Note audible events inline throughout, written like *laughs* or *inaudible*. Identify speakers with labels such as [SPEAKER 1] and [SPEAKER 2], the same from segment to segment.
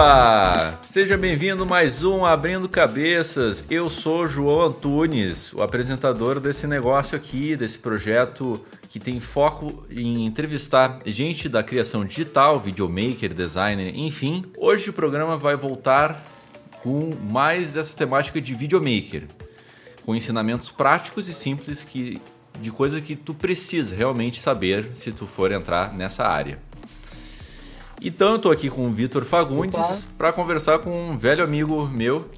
[SPEAKER 1] Opa! Seja bem-vindo mais um Abrindo Cabeças. Eu sou João Antunes, o apresentador desse negócio aqui, desse projeto que tem foco em entrevistar gente da criação digital, videomaker, designer, enfim. Hoje o programa vai voltar com mais dessa temática de videomaker, com ensinamentos práticos e simples que de coisas que tu precisa realmente saber se tu for entrar nessa área. Então eu tô aqui com o Vitor Fagundes para conversar com um velho amigo meu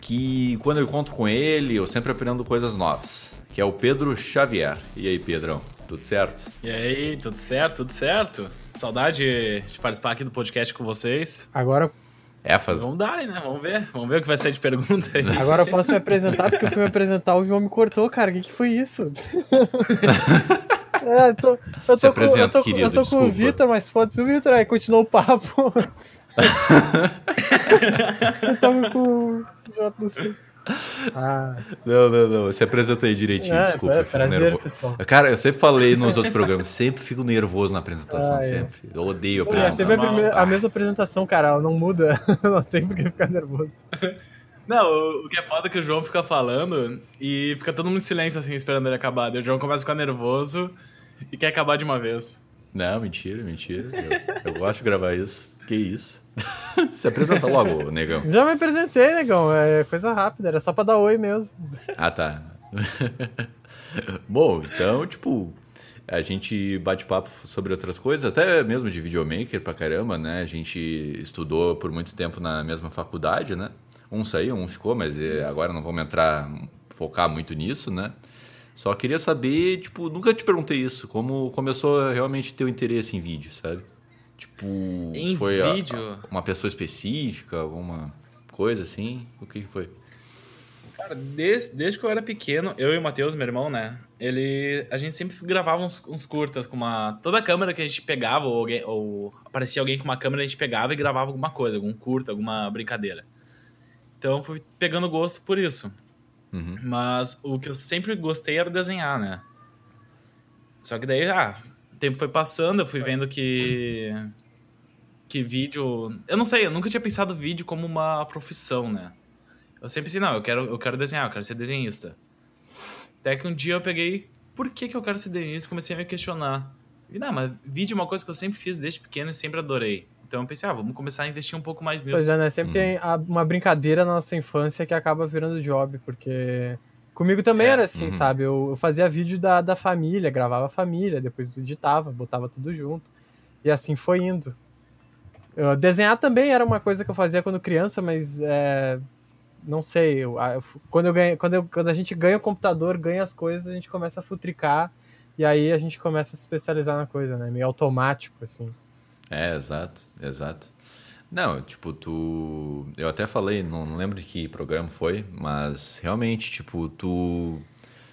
[SPEAKER 1] que quando eu encontro com ele eu sempre aprendo coisas novas, que é o Pedro Xavier. E aí, Pedrão, tudo certo?
[SPEAKER 2] E aí, tudo certo? Tudo certo? Saudade de participar aqui do podcast com vocês.
[SPEAKER 3] Agora
[SPEAKER 1] É, faz...
[SPEAKER 2] Vamos dar, né? Vamos ver. Vamos ver o que vai ser de pergunta aí.
[SPEAKER 3] Agora eu posso me apresentar, porque eu fui me apresentar, o João me cortou, cara. O que, que foi isso? *laughs* *laughs* é, eu tô, eu tô
[SPEAKER 1] Se
[SPEAKER 3] com, eu tô,
[SPEAKER 1] querido,
[SPEAKER 3] eu tô com o. Vitor, mas foda-se o Vitor, aí continuou o papo. *laughs* eu tava com o J do C. Ah,
[SPEAKER 1] Não, não, não. Se apresenta aí direitinho,
[SPEAKER 3] É,
[SPEAKER 1] desculpa.
[SPEAKER 3] é,
[SPEAKER 1] eu fico
[SPEAKER 3] prazer,
[SPEAKER 1] nervoso.
[SPEAKER 3] pessoal.
[SPEAKER 1] Cara, eu sempre falei nos outros programas, sempre fico nervoso na apresentação,
[SPEAKER 3] Ah, é.
[SPEAKER 1] sempre. Eu odeio
[SPEAKER 3] é
[SPEAKER 1] apresentar.
[SPEAKER 3] sempre a,
[SPEAKER 2] mal.
[SPEAKER 3] primeira- a mesma apresentação, cara. Ela não muda. *laughs* não tem por que ficar nervoso.
[SPEAKER 2] Não, o, que é foda é que o João fica falando e fica todo mundo em silêncio, assim, esperando ele acabar. Daí o João começa a ficar nervoso e quer acabar de uma vez.
[SPEAKER 1] Não, mentira, mentira. Eu, eu gosto de gravar isso. Que isso? *laughs* Se apresenta logo, negão.
[SPEAKER 3] Já me apresentei, negão. É coisa rápida, era só pra dar oi mesmo.
[SPEAKER 1] Ah, tá. Bom, então, tipo, a gente bate papo sobre outras coisas, até mesmo de videomaker pra caramba, né? A gente estudou por muito tempo na mesma faculdade, né? Um saiu, um ficou, mas eh, agora não vamos entrar, focar muito nisso, né? Só queria saber, tipo, nunca te perguntei isso, como começou realmente ter o interesse em vídeo, sabe? Tipo,
[SPEAKER 2] Em
[SPEAKER 1] foi a-
[SPEAKER 2] vídeo?
[SPEAKER 1] a- uma pessoa específica, alguma coisa assim? O que que foi?
[SPEAKER 2] Cara, desde, desde que eu era pequeno, eu e o Matheus, meu irmão, né? Ele. A gente sempre gravava uns, uns curtas com uma. Toda câmera que a gente pegava, ou, alguém, ou aparecia alguém com uma câmera, a gente pegava e gravava alguma coisa, algum curta, alguma brincadeira. Então fui pegando gosto por isso.
[SPEAKER 1] Uhum.
[SPEAKER 2] Mas o que eu sempre gostei era desenhar, né? Só que daí, ah, o tempo foi passando, eu fui vendo que. Que vídeo. Eu não sei, eu nunca tinha pensado vídeo como uma profissão, né? Eu sempre pensei, não, eu quero, eu quero desenhar, eu quero ser desenhista. Até que um dia eu peguei, por que, que eu quero ser desenhista? Comecei a me questionar. E não, mas vídeo é uma coisa que eu sempre fiz desde pequeno e sempre adorei. Então eu pensei, ah, vamos começar a investir um pouco mais nisso.
[SPEAKER 3] Pois é, né? Sempre tem a- uma brincadeira na nossa infância que acaba virando job, porque. Comigo também
[SPEAKER 2] É,
[SPEAKER 3] era assim,
[SPEAKER 1] uhum.
[SPEAKER 3] sabe? Eu, eu fazia vídeo da, da família, gravava a família, depois editava, botava tudo junto. E assim foi indo. Eu- desenhar também era uma coisa que eu fazia quando criança, mas é, não sei. eu- quando, eu ganho, quando, eu- quando a gente ganha o computador, ganha as coisas, a gente começa a futricar. E aí a gente começa a se especializar na coisa, né? Meio automático, assim.
[SPEAKER 1] É, exato, exato. Não, tipo, tu. Eu até falei, não, não lembro de que programa foi, mas realmente, tipo, tu.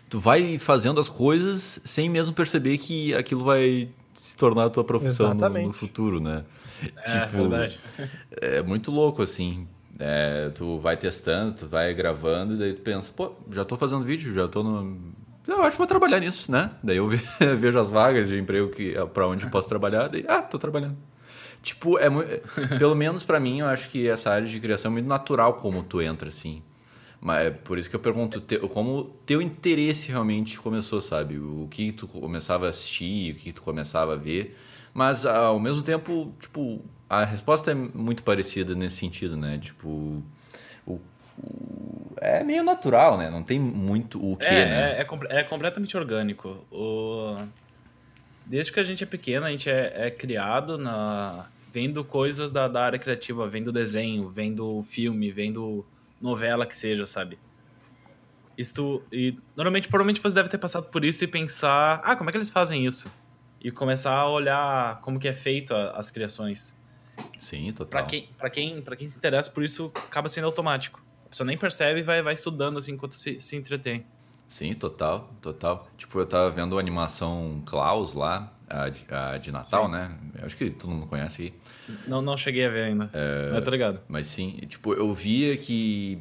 [SPEAKER 1] Tu vai fazendo as coisas sem mesmo perceber que aquilo vai se tornar a tua profissão no, no futuro, né?
[SPEAKER 2] É, verdade.
[SPEAKER 1] É muito louco, assim. É, tu vai testando, tu vai gravando, e daí tu pensa, pô, já tô fazendo vídeo, já tô no. Eu acho que vou trabalhar nisso, né? Daí eu *laughs* ve- vejo as vagas de emprego que, pra onde eu posso trabalhar, daí, ah, tô trabalhando. Tipo, é muito. Pelo menos pra mim, eu acho que essa área de criação é muito natural como tu entra, assim. Mas é por isso que eu pergunto, como teu interesse realmente começou, sabe? O que tu começava a assistir, o que tu começava a ver. Mas ao mesmo tempo, tipo, a resposta é muito parecida nesse sentido, né? Tipo, é meio natural, né? Não tem muito o que,
[SPEAKER 2] é,
[SPEAKER 1] né?
[SPEAKER 2] é, é, é completamente orgânico. O... Desde que a gente é pequeno, a gente é, é criado na... vendo coisas da, da área criativa, vendo desenho, vendo filme, vendo novela que seja, sabe? Isto, e normalmente, provavelmente você deve ter passado por isso e pensar, ah, como é que eles fazem isso? E começar a olhar como que é feito a- as criações.
[SPEAKER 1] Sim, total.
[SPEAKER 2] Pra quem, pra, quem, pra quem se interessa por isso, acaba sendo automático. Pessoa nem percebe e vai, vai estudando assim enquanto se, se entretém.
[SPEAKER 1] Sim, total, total. Tipo, eu tava vendo a animação Klaus lá, a de, a de Natal,
[SPEAKER 2] Sim.
[SPEAKER 1] né? Eu acho que todo mundo conhece aqui.
[SPEAKER 2] Não, não cheguei a ver ainda. Mas eu tô ligado.
[SPEAKER 1] Mas sim, tipo, eu via que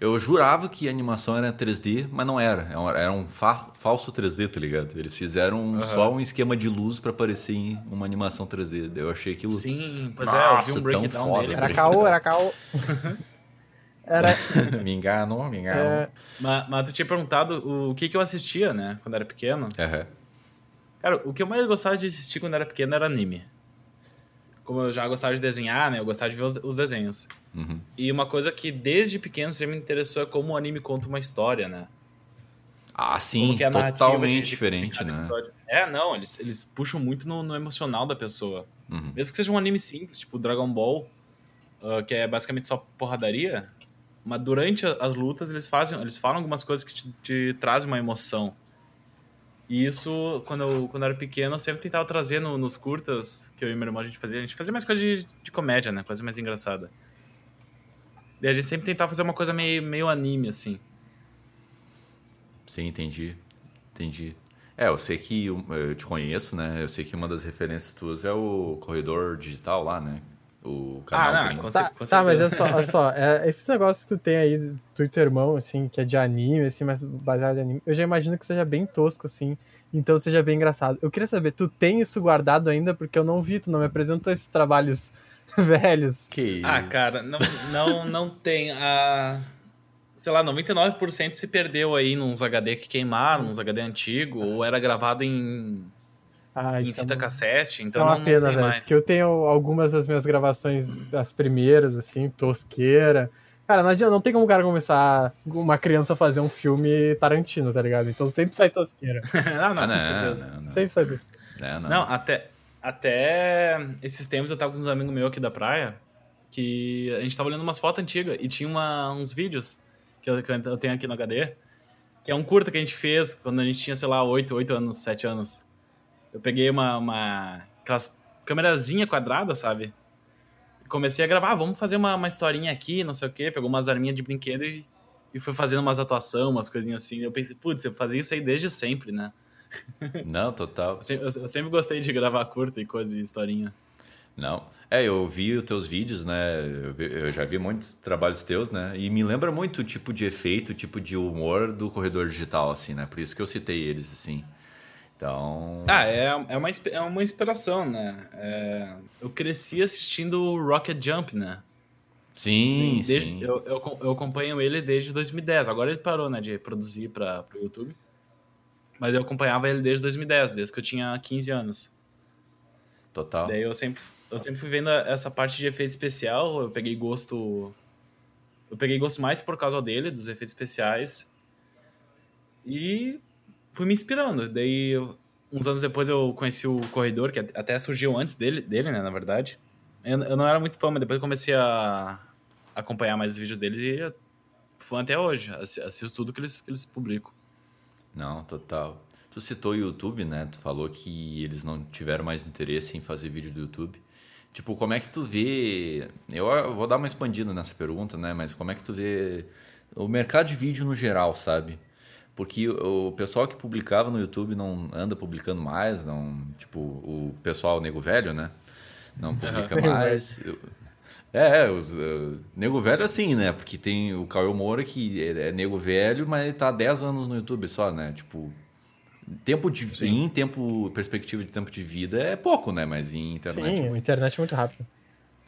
[SPEAKER 1] Eu jurava que a animação era 3D, mas não era. Era um- Era um fa- falso 3D, tá ligado? Eles fizeram só um esquema de luz pra parecer em uma animação 3D. Daí Eu achei aquilo.
[SPEAKER 2] Sim, pois é, eu vi
[SPEAKER 1] Nossa,
[SPEAKER 2] um
[SPEAKER 1] tão
[SPEAKER 2] breakdown
[SPEAKER 1] foda,
[SPEAKER 2] dele.
[SPEAKER 1] tá
[SPEAKER 3] Era caô, era caô. *laughs* Era. *laughs*
[SPEAKER 1] me enganou, me enganou.
[SPEAKER 3] é,
[SPEAKER 2] Mas, mas tu tinha perguntado o que, que eu assistia, né? Quando era pequeno.
[SPEAKER 1] Aham.
[SPEAKER 2] Cara, o que eu mais gostava de assistir quando era pequeno era anime. Como eu já gostava de desenhar, né? Eu gostava de ver os, os desenhos.
[SPEAKER 1] Uhum.
[SPEAKER 2] E uma coisa que desde pequeno sempre me interessou é como o anime conta uma história, né?
[SPEAKER 1] Ah, sim,
[SPEAKER 2] é
[SPEAKER 1] totalmente
[SPEAKER 2] de- de
[SPEAKER 1] diferente,
[SPEAKER 2] cada
[SPEAKER 1] né?
[SPEAKER 2] episódio. É, não, eles, eles puxam muito no, no emocional da pessoa.
[SPEAKER 1] Uhum.
[SPEAKER 2] Mesmo que seja um anime simples, tipo Dragon Ball, ah, que é basicamente só porradaria, mas durante as lutas eles fazem, eles falam algumas coisas que te, te trazem uma emoção. E isso, quando eu, quando eu era pequeno, eu sempre tentava trazer no- nos curtas que eu e meu irmão a gente fazia. A gente fazia mais coisa de, de comédia, né? Coisa mais engraçada. E a gente sempre tentava fazer uma coisa meio, meio anime, assim.
[SPEAKER 1] Sim, entendi. Entendi. É, eu sei que eu te conheço, né? Eu sei que uma das referências tuas é o corredor digital lá, né? O canal
[SPEAKER 2] Ah, não,
[SPEAKER 1] gringo.
[SPEAKER 3] Tá, tá, mas é só, olha só, é, esses negócios que tu tem aí, tu e teu irmão, assim, que é de anime, assim, mas baseado em anime, eu já imagino que seja bem tosco, assim, então seja bem engraçado. Eu queria saber, tu tem isso guardado ainda? Porque eu não vi, tu não me apresentou esses trabalhos *laughs* velhos.
[SPEAKER 1] Que isso?
[SPEAKER 2] Ah, cara, não, não, não tem. A, sei lá, 99% se perdeu aí nos HD que queimaram, nos HD antigo, ou era gravado em,
[SPEAKER 3] Ah,
[SPEAKER 2] em
[SPEAKER 3] isso é,
[SPEAKER 2] fita
[SPEAKER 3] uma,
[SPEAKER 2] cassete,
[SPEAKER 3] isso
[SPEAKER 2] então
[SPEAKER 3] é uma
[SPEAKER 2] não,
[SPEAKER 3] pena,
[SPEAKER 2] não tem
[SPEAKER 3] velho,
[SPEAKER 2] mais.
[SPEAKER 3] porque eu tenho algumas das minhas gravações, as primeiras, assim, tosqueira. Cara, não adianta, não tem como o cara começar, uma criança fazer um filme Tarantino, tá ligado? Então sempre sai tosqueira, *laughs*
[SPEAKER 2] não, não,
[SPEAKER 1] Ah,
[SPEAKER 2] com
[SPEAKER 1] não,
[SPEAKER 2] certeza.
[SPEAKER 1] não, não.
[SPEAKER 3] sempre sai tosqueira.
[SPEAKER 1] Né, não.
[SPEAKER 2] Não, até, até esses tempos eu tava com uns amigos meus aqui da praia, que a gente tava olhando umas fotos antigas e tinha uma, uns vídeos que eu, que eu tenho aqui no HD, que é um curta que a gente fez quando a gente tinha, sei lá, 8, 8 anos, 7 anos. Eu peguei uma, uma aquelas câmerazinha quadrada, sabe? E comecei a gravar, ah, vamos fazer uma, uma historinha aqui, não sei o quê. Pegou umas arminhas de brinquedo e, e foi fazendo umas atuações, umas coisinhas assim. Eu pensei, putz, eu fazia isso aí desde sempre, né? *laughs*
[SPEAKER 1] Não, total.
[SPEAKER 2] Eu sempre, eu- eu sempre gostei de gravar curta e coisa e historinha.
[SPEAKER 1] Não. É, eu vi os teus vídeos, né? Eu, vi- eu já vi muitos trabalhos teus, né? E me lembra muito o tipo de efeito, o tipo de humor do corredor digital, assim, né? Por isso que eu citei eles, assim. Então.
[SPEAKER 2] Ah, é, é, uma, é uma inspiração, né? É, eu cresci assistindo o Rocket Jump, né?
[SPEAKER 1] sim,
[SPEAKER 2] Desde-
[SPEAKER 1] sim.
[SPEAKER 2] Eu, eu, eu acompanho ele desde 2010. Agora ele parou, né, de produzir para o YouTube. Mas eu acompanhava ele desde 2010, desde que eu tinha 15 anos.
[SPEAKER 1] Total.
[SPEAKER 2] Daí eu sempre, eu sempre fui vendo essa parte de efeito especial. Eu peguei gosto. Eu peguei gosto mais por causa dele, dos efeitos especiais. E fui me inspirando. Daí, uns anos depois, eu conheci o Corredor, que até surgiu antes dele, dele né, na verdade. Eu, eu não era muito fã, mas depois comecei a acompanhar mais os vídeos deles e fui até hoje. assi- Assisto tudo que eles, que eles publicam.
[SPEAKER 1] Não, total. Tu citou o YouTube, né? Tu falou que eles não tiveram mais interesse em fazer vídeo do YouTube. Tipo, como é que tu vê. Eu vou dar uma expandida nessa pergunta, né? Mas como é que tu vê o mercado de vídeo no geral, sabe? Porque o pessoal que publicava no YouTube não anda publicando mais, não. Tipo, o pessoal nego velho, né? Não publica
[SPEAKER 3] Nego
[SPEAKER 1] mais. Eu- É, os, uh, nego velho assim, né? Porque tem o Caio Moura que é, é nego velho, mas ele tá há 10 anos no YouTube só, né? Tipo, tempo de em tempo, perspectiva de tempo de vida é pouco, né? Mas em internet
[SPEAKER 3] Sim, a internet é muito rápida.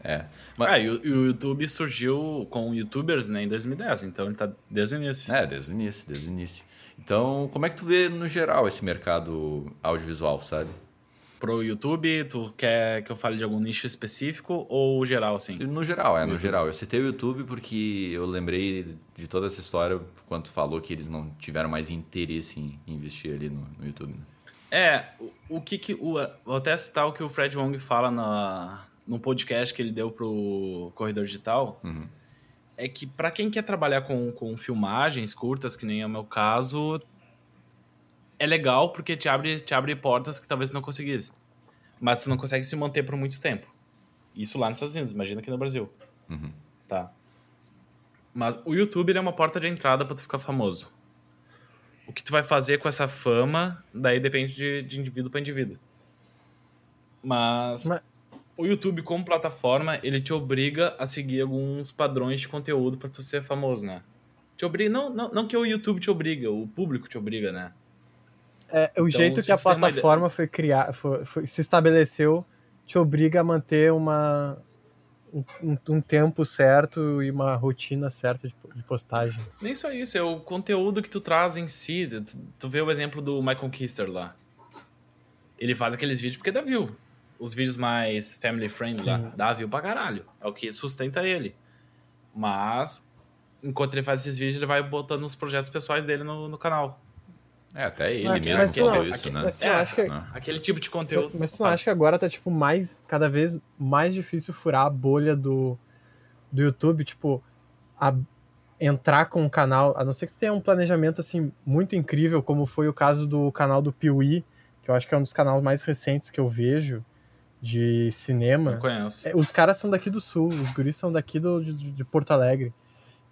[SPEAKER 1] é. Mas,
[SPEAKER 2] Ah, e o, e o YouTube surgiu com youtubers né, em 2010, então ele tá desde o início.
[SPEAKER 1] é, desde o início, desde o início. Então, como é que tu vê no geral esse mercado audiovisual, sabe?
[SPEAKER 2] Pro YouTube, tu quer que eu fale de algum nicho específico ou geral, assim?
[SPEAKER 1] No geral, é, no geral. Eu citei o YouTube porque eu lembrei de toda essa história quando tu falou que eles não tiveram mais interesse em investir ali no, no YouTube. né?
[SPEAKER 2] É, o, o que que... O, vou até citar o que o Fred Wong fala na, no podcast que ele deu pro Corredor Digital.
[SPEAKER 1] Uhum.
[SPEAKER 2] É que para quem quer trabalhar com, com filmagens curtas, que nem é o meu caso, é legal porque te abre, te abre portas que talvez não conseguisse. Mas tu não consegue se manter por muito tempo. Isso lá nos Estados Unidos, imagina aqui no Brasil.
[SPEAKER 1] Uhum.
[SPEAKER 2] Tá. Mas o YouTube ele é uma porta de entrada pra tu ficar famoso. O que tu vai fazer com essa fama, daí depende de, de indivíduo para indivíduo. Mas,
[SPEAKER 3] Mas-
[SPEAKER 2] o YouTube como plataforma, ele te obriga a seguir alguns padrões de conteúdo pra tu ser famoso, né? te obriga. Não, não, não que o YouTube te obriga, o público te obriga, né?
[SPEAKER 3] É, o
[SPEAKER 2] Então,
[SPEAKER 3] jeito que a plataforma foi criar, foi, foi- se estabeleceu, te obriga a manter uma um, um- um tempo certo e uma rotina certa de, de postagem.
[SPEAKER 2] Nem só isso, é o conteúdo que tu traz em si. Tu, tu vê o exemplo do Michael Kister lá. Ele faz aqueles vídeos porque dá view. Os vídeos mais family friendly lá,
[SPEAKER 3] Sim.
[SPEAKER 2] dá view pra caralho. É o que sustenta ele. Mas, enquanto ele faz esses vídeos, ele vai botando os projetos pessoais dele no, no canal.
[SPEAKER 1] É, até ele
[SPEAKER 3] Mas-
[SPEAKER 1] mesmo
[SPEAKER 3] mas
[SPEAKER 1] falou
[SPEAKER 3] não,
[SPEAKER 1] isso,
[SPEAKER 2] aqui-
[SPEAKER 1] né?
[SPEAKER 3] mas eu acho que-
[SPEAKER 1] Né?
[SPEAKER 2] Aquele tipo de conteúdo.
[SPEAKER 3] Mas tu não acha que agora tá, tipo, mais, cada vez mais difícil furar a bolha do, do YouTube, tipo, a- entrar com um canal, a não ser que tu tenha um planejamento, assim, muito incrível, como foi o caso do canal do Piuí, que eu acho que é um dos canais mais recentes que eu vejo de cinema.
[SPEAKER 2] Não conheço.
[SPEAKER 3] É, Os caras são daqui do Sul, os guris são daqui do, de, de Porto Alegre.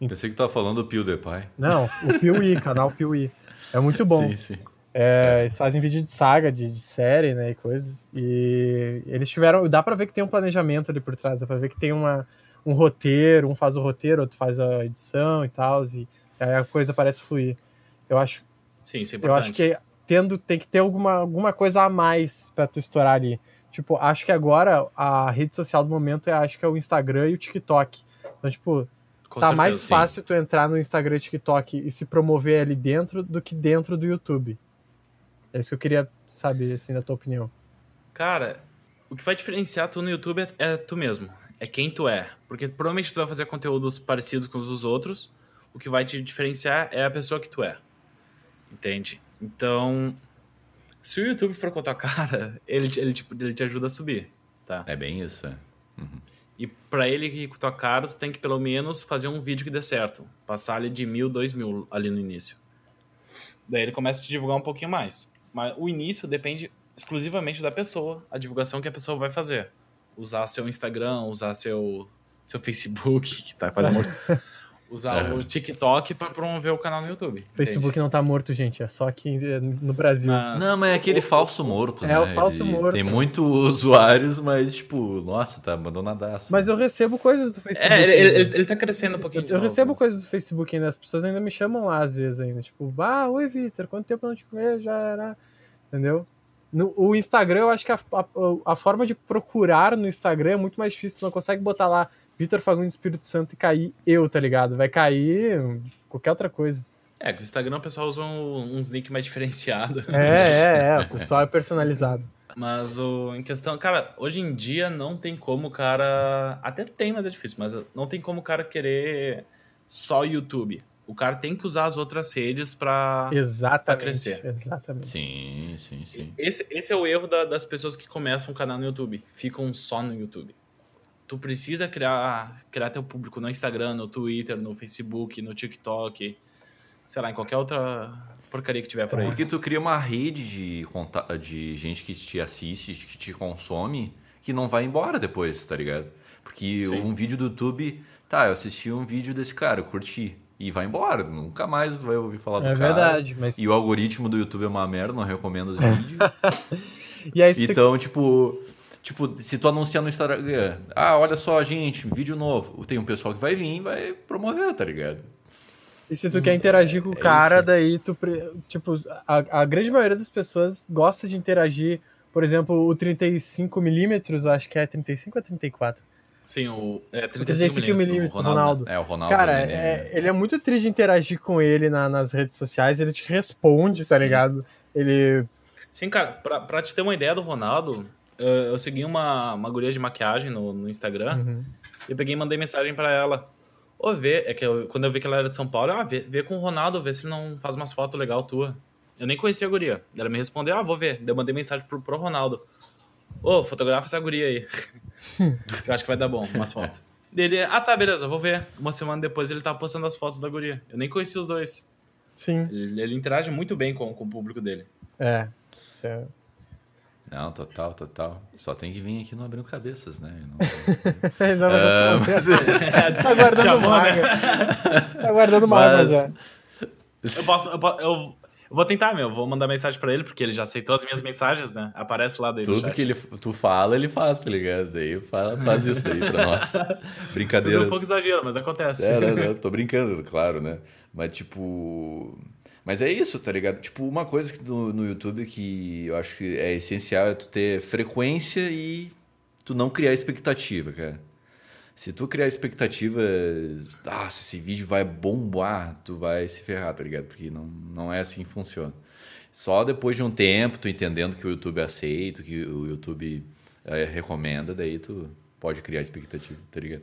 [SPEAKER 1] Pensei que tu tava falando do PewDiePie.
[SPEAKER 3] Não, o Piuí, *laughs* canal Piuí. É muito bom.
[SPEAKER 1] Sim, sim.
[SPEAKER 3] É, eles fazem vídeo de saga, de, de série, né, e coisas. E eles tiveram, dá pra ver que tem um planejamento ali por trás, dá pra ver que tem uma, um roteiro, um faz o roteiro, outro faz a edição e tal, e aí a coisa parece fluir. Eu acho,
[SPEAKER 2] Sim, isso é
[SPEAKER 3] eu
[SPEAKER 2] importante.
[SPEAKER 3] acho que tendo, tem que ter alguma, alguma coisa a mais pra tu estourar ali. Tipo, acho que agora a rede social do momento é, acho que é o Instagram e o TikTok. Então, tipo,
[SPEAKER 2] Com
[SPEAKER 3] tá
[SPEAKER 2] certeza,
[SPEAKER 3] mais
[SPEAKER 2] sim.
[SPEAKER 3] fácil tu entrar no Instagram e TikTok e se promover ali dentro do que dentro do YouTube. É isso que eu queria saber, assim, da tua opinião.
[SPEAKER 2] Cara, o que vai diferenciar tu no YouTube é, é tu mesmo. É quem tu é. Porque provavelmente tu vai fazer conteúdos parecidos com os dos outros. O que vai te diferenciar é a pessoa que tu é. Entende? Então, se o YouTube for com a tua cara, ele, te- ele, tipo, ele te ajuda a subir, tá?
[SPEAKER 1] É bem isso, é.
[SPEAKER 2] E pra ele ir com a tua cara, tu tem que pelo menos fazer um vídeo que dê certo. Passar ali de mil, dois mil ali no início. Daí ele começa a te divulgar um pouquinho mais. Mas o início depende exclusivamente da pessoa, a divulgação que a pessoa vai fazer. Usar seu Instagram, usar seu, seu Facebook, que tá quase morto. *laughs* Usar o TikTok pra promover o canal no YouTube.
[SPEAKER 3] O Facebook não tá morto, gente, é só aqui eh, no Brasil.
[SPEAKER 2] Mas-
[SPEAKER 1] Não, mas é aquele falso morto,
[SPEAKER 3] É,
[SPEAKER 1] né?
[SPEAKER 3] o falso
[SPEAKER 1] Ele
[SPEAKER 3] morto.
[SPEAKER 1] Tem muitos usuários, mas, tipo, nossa, tá abandonadaço.
[SPEAKER 3] Mas eu recebo coisas do Facebook.
[SPEAKER 2] É, ele, ele, ele tá crescendo um pouquinho. de
[SPEAKER 3] eu
[SPEAKER 2] novo,
[SPEAKER 3] recebo
[SPEAKER 2] mas-
[SPEAKER 3] coisas do Facebook ainda, as pessoas ainda me chamam lá às vezes ainda, tipo, ah, oi Vitor, quanto tempo eu não te vejo, já, entendeu? No, o Instagram, eu acho que a, a, a forma de procurar no Instagram é muito mais difícil, tu não consegue botar lá Vitor Fagundes Espírito Santo e cair eu, tá ligado? Vai cair qualquer outra coisa.
[SPEAKER 2] É, que o Instagram o pessoal usa um- uns links mais *laughs* diferenciados.
[SPEAKER 3] É, é, é, o pessoal é personalizado.
[SPEAKER 2] Mas o, em questão, cara, hoje em dia não tem como o cara. Até tem, mas é difícil, mas não tem como o cara querer só YouTube. O cara tem que usar as outras redes pra.
[SPEAKER 3] Exatamente.
[SPEAKER 2] crescer.
[SPEAKER 3] Exatamente.
[SPEAKER 1] Sim, sim, sim.
[SPEAKER 2] Esse, esse é o erro da- das pessoas que começam um canal no YouTube. Ficam só no YouTube. Tu precisa criar, criar teu público no Instagram, no Twitter, no Facebook, no TikTok, sei lá, em qualquer outra porcaria que tiver por aí.
[SPEAKER 1] Porque tu cria uma rede de, conta- de gente que te assiste, que te consome, que não vai embora depois, tá ligado? Porque
[SPEAKER 2] Sim.
[SPEAKER 1] um vídeo do YouTube, tá, eu assisti um vídeo desse cara, eu curti. E vai embora, nunca mais vai ouvir falar do
[SPEAKER 3] É
[SPEAKER 1] cara.
[SPEAKER 3] verdade, mas.
[SPEAKER 1] E o algoritmo do YouTube é uma merda, não recomendo os *laughs* vídeos.
[SPEAKER 3] E aí, se tu-
[SPEAKER 1] Então, tipo, tipo, se tu anunciar no Instagram, ah, olha só, gente, vídeo novo, tem um pessoal que vai vir e vai promover, tá ligado?
[SPEAKER 3] E se tu quer interagir com o
[SPEAKER 1] É
[SPEAKER 3] cara,
[SPEAKER 1] isso.
[SPEAKER 3] daí tu. Tipo, a, a grande maioria das pessoas gosta de interagir. Por exemplo, o 35mm, eu acho que é 35 ou 34?
[SPEAKER 2] Sim, o. É,
[SPEAKER 3] 35
[SPEAKER 2] 35 milímetros.
[SPEAKER 3] milímetros, Ronaldo.
[SPEAKER 1] É, o Ronaldo.
[SPEAKER 3] Cara,
[SPEAKER 1] ele
[SPEAKER 3] é- ele é muito triste de interagir com ele na- nas redes sociais, ele te responde, tá
[SPEAKER 1] Sim.
[SPEAKER 3] ligado? Ele.
[SPEAKER 2] Sim, cara, pra, pra te ter uma ideia do Ronaldo, eu, segui uma, uma guria de maquiagem no, no Instagram.
[SPEAKER 3] Uhum.
[SPEAKER 2] Eu peguei e mandei mensagem pra ela. Ô, vê, é que eu- quando eu vi que ela era de São Paulo, ah, vê, vê com o Ronaldo, vê se ele não faz umas fotos legal tua. Eu nem conhecia a guria. Ela me respondeu, ah, vou ver. Daí eu mandei mensagem pro, pro Ronaldo. Ô, fotografa essa guria aí. que *laughs* eu acho que vai dar bom, umas fotos. Dele, ah, tá, beleza, vou ver. Uma semana depois ele tá postando as fotos da guria. Eu nem conhecia os dois.
[SPEAKER 3] Sim.
[SPEAKER 2] Ele, ele interage muito bem com, com o público dele.
[SPEAKER 3] É. Isso é-
[SPEAKER 1] Não, total, total. Só tem que vir aqui no Abrindo Cabeças, né? Não- *laughs*
[SPEAKER 3] Ainda não
[SPEAKER 1] Ah,
[SPEAKER 3] respondeu. *laughs* Tá guardando
[SPEAKER 2] Chamou, né?
[SPEAKER 3] mágoa. *laughs* Tá guardando mágoa
[SPEAKER 1] Mas-
[SPEAKER 3] já.
[SPEAKER 2] Eu posso, eu, eu, Eu vou tentar, meu. Vou mandar mensagem pra ele, porque ele já aceitou as minhas mensagens, né? Aparece lá dele.
[SPEAKER 1] Tudo que ele, tu fala, ele faz, tá ligado? Daí fala, faz isso daí pra nós. Brincadeiras.
[SPEAKER 2] Tudo um pouco exagero, mas acontece.
[SPEAKER 1] É, não, não, tô brincando, claro, né? Mas, tipo. Mas é isso, tá ligado? Tipo, uma coisa que no, no YouTube que eu acho que é essencial é tu ter frequência e tu não criar expectativa, cara. Se tu criar expectativa, ah, se esse vídeo vai bombar, tu vai se ferrar, tá ligado? Porque não, não é assim que funciona. Só depois de um tempo, tu entendendo que o YouTube aceita, que o YouTube é, recomenda, daí tu pode criar expectativa, tá ligado?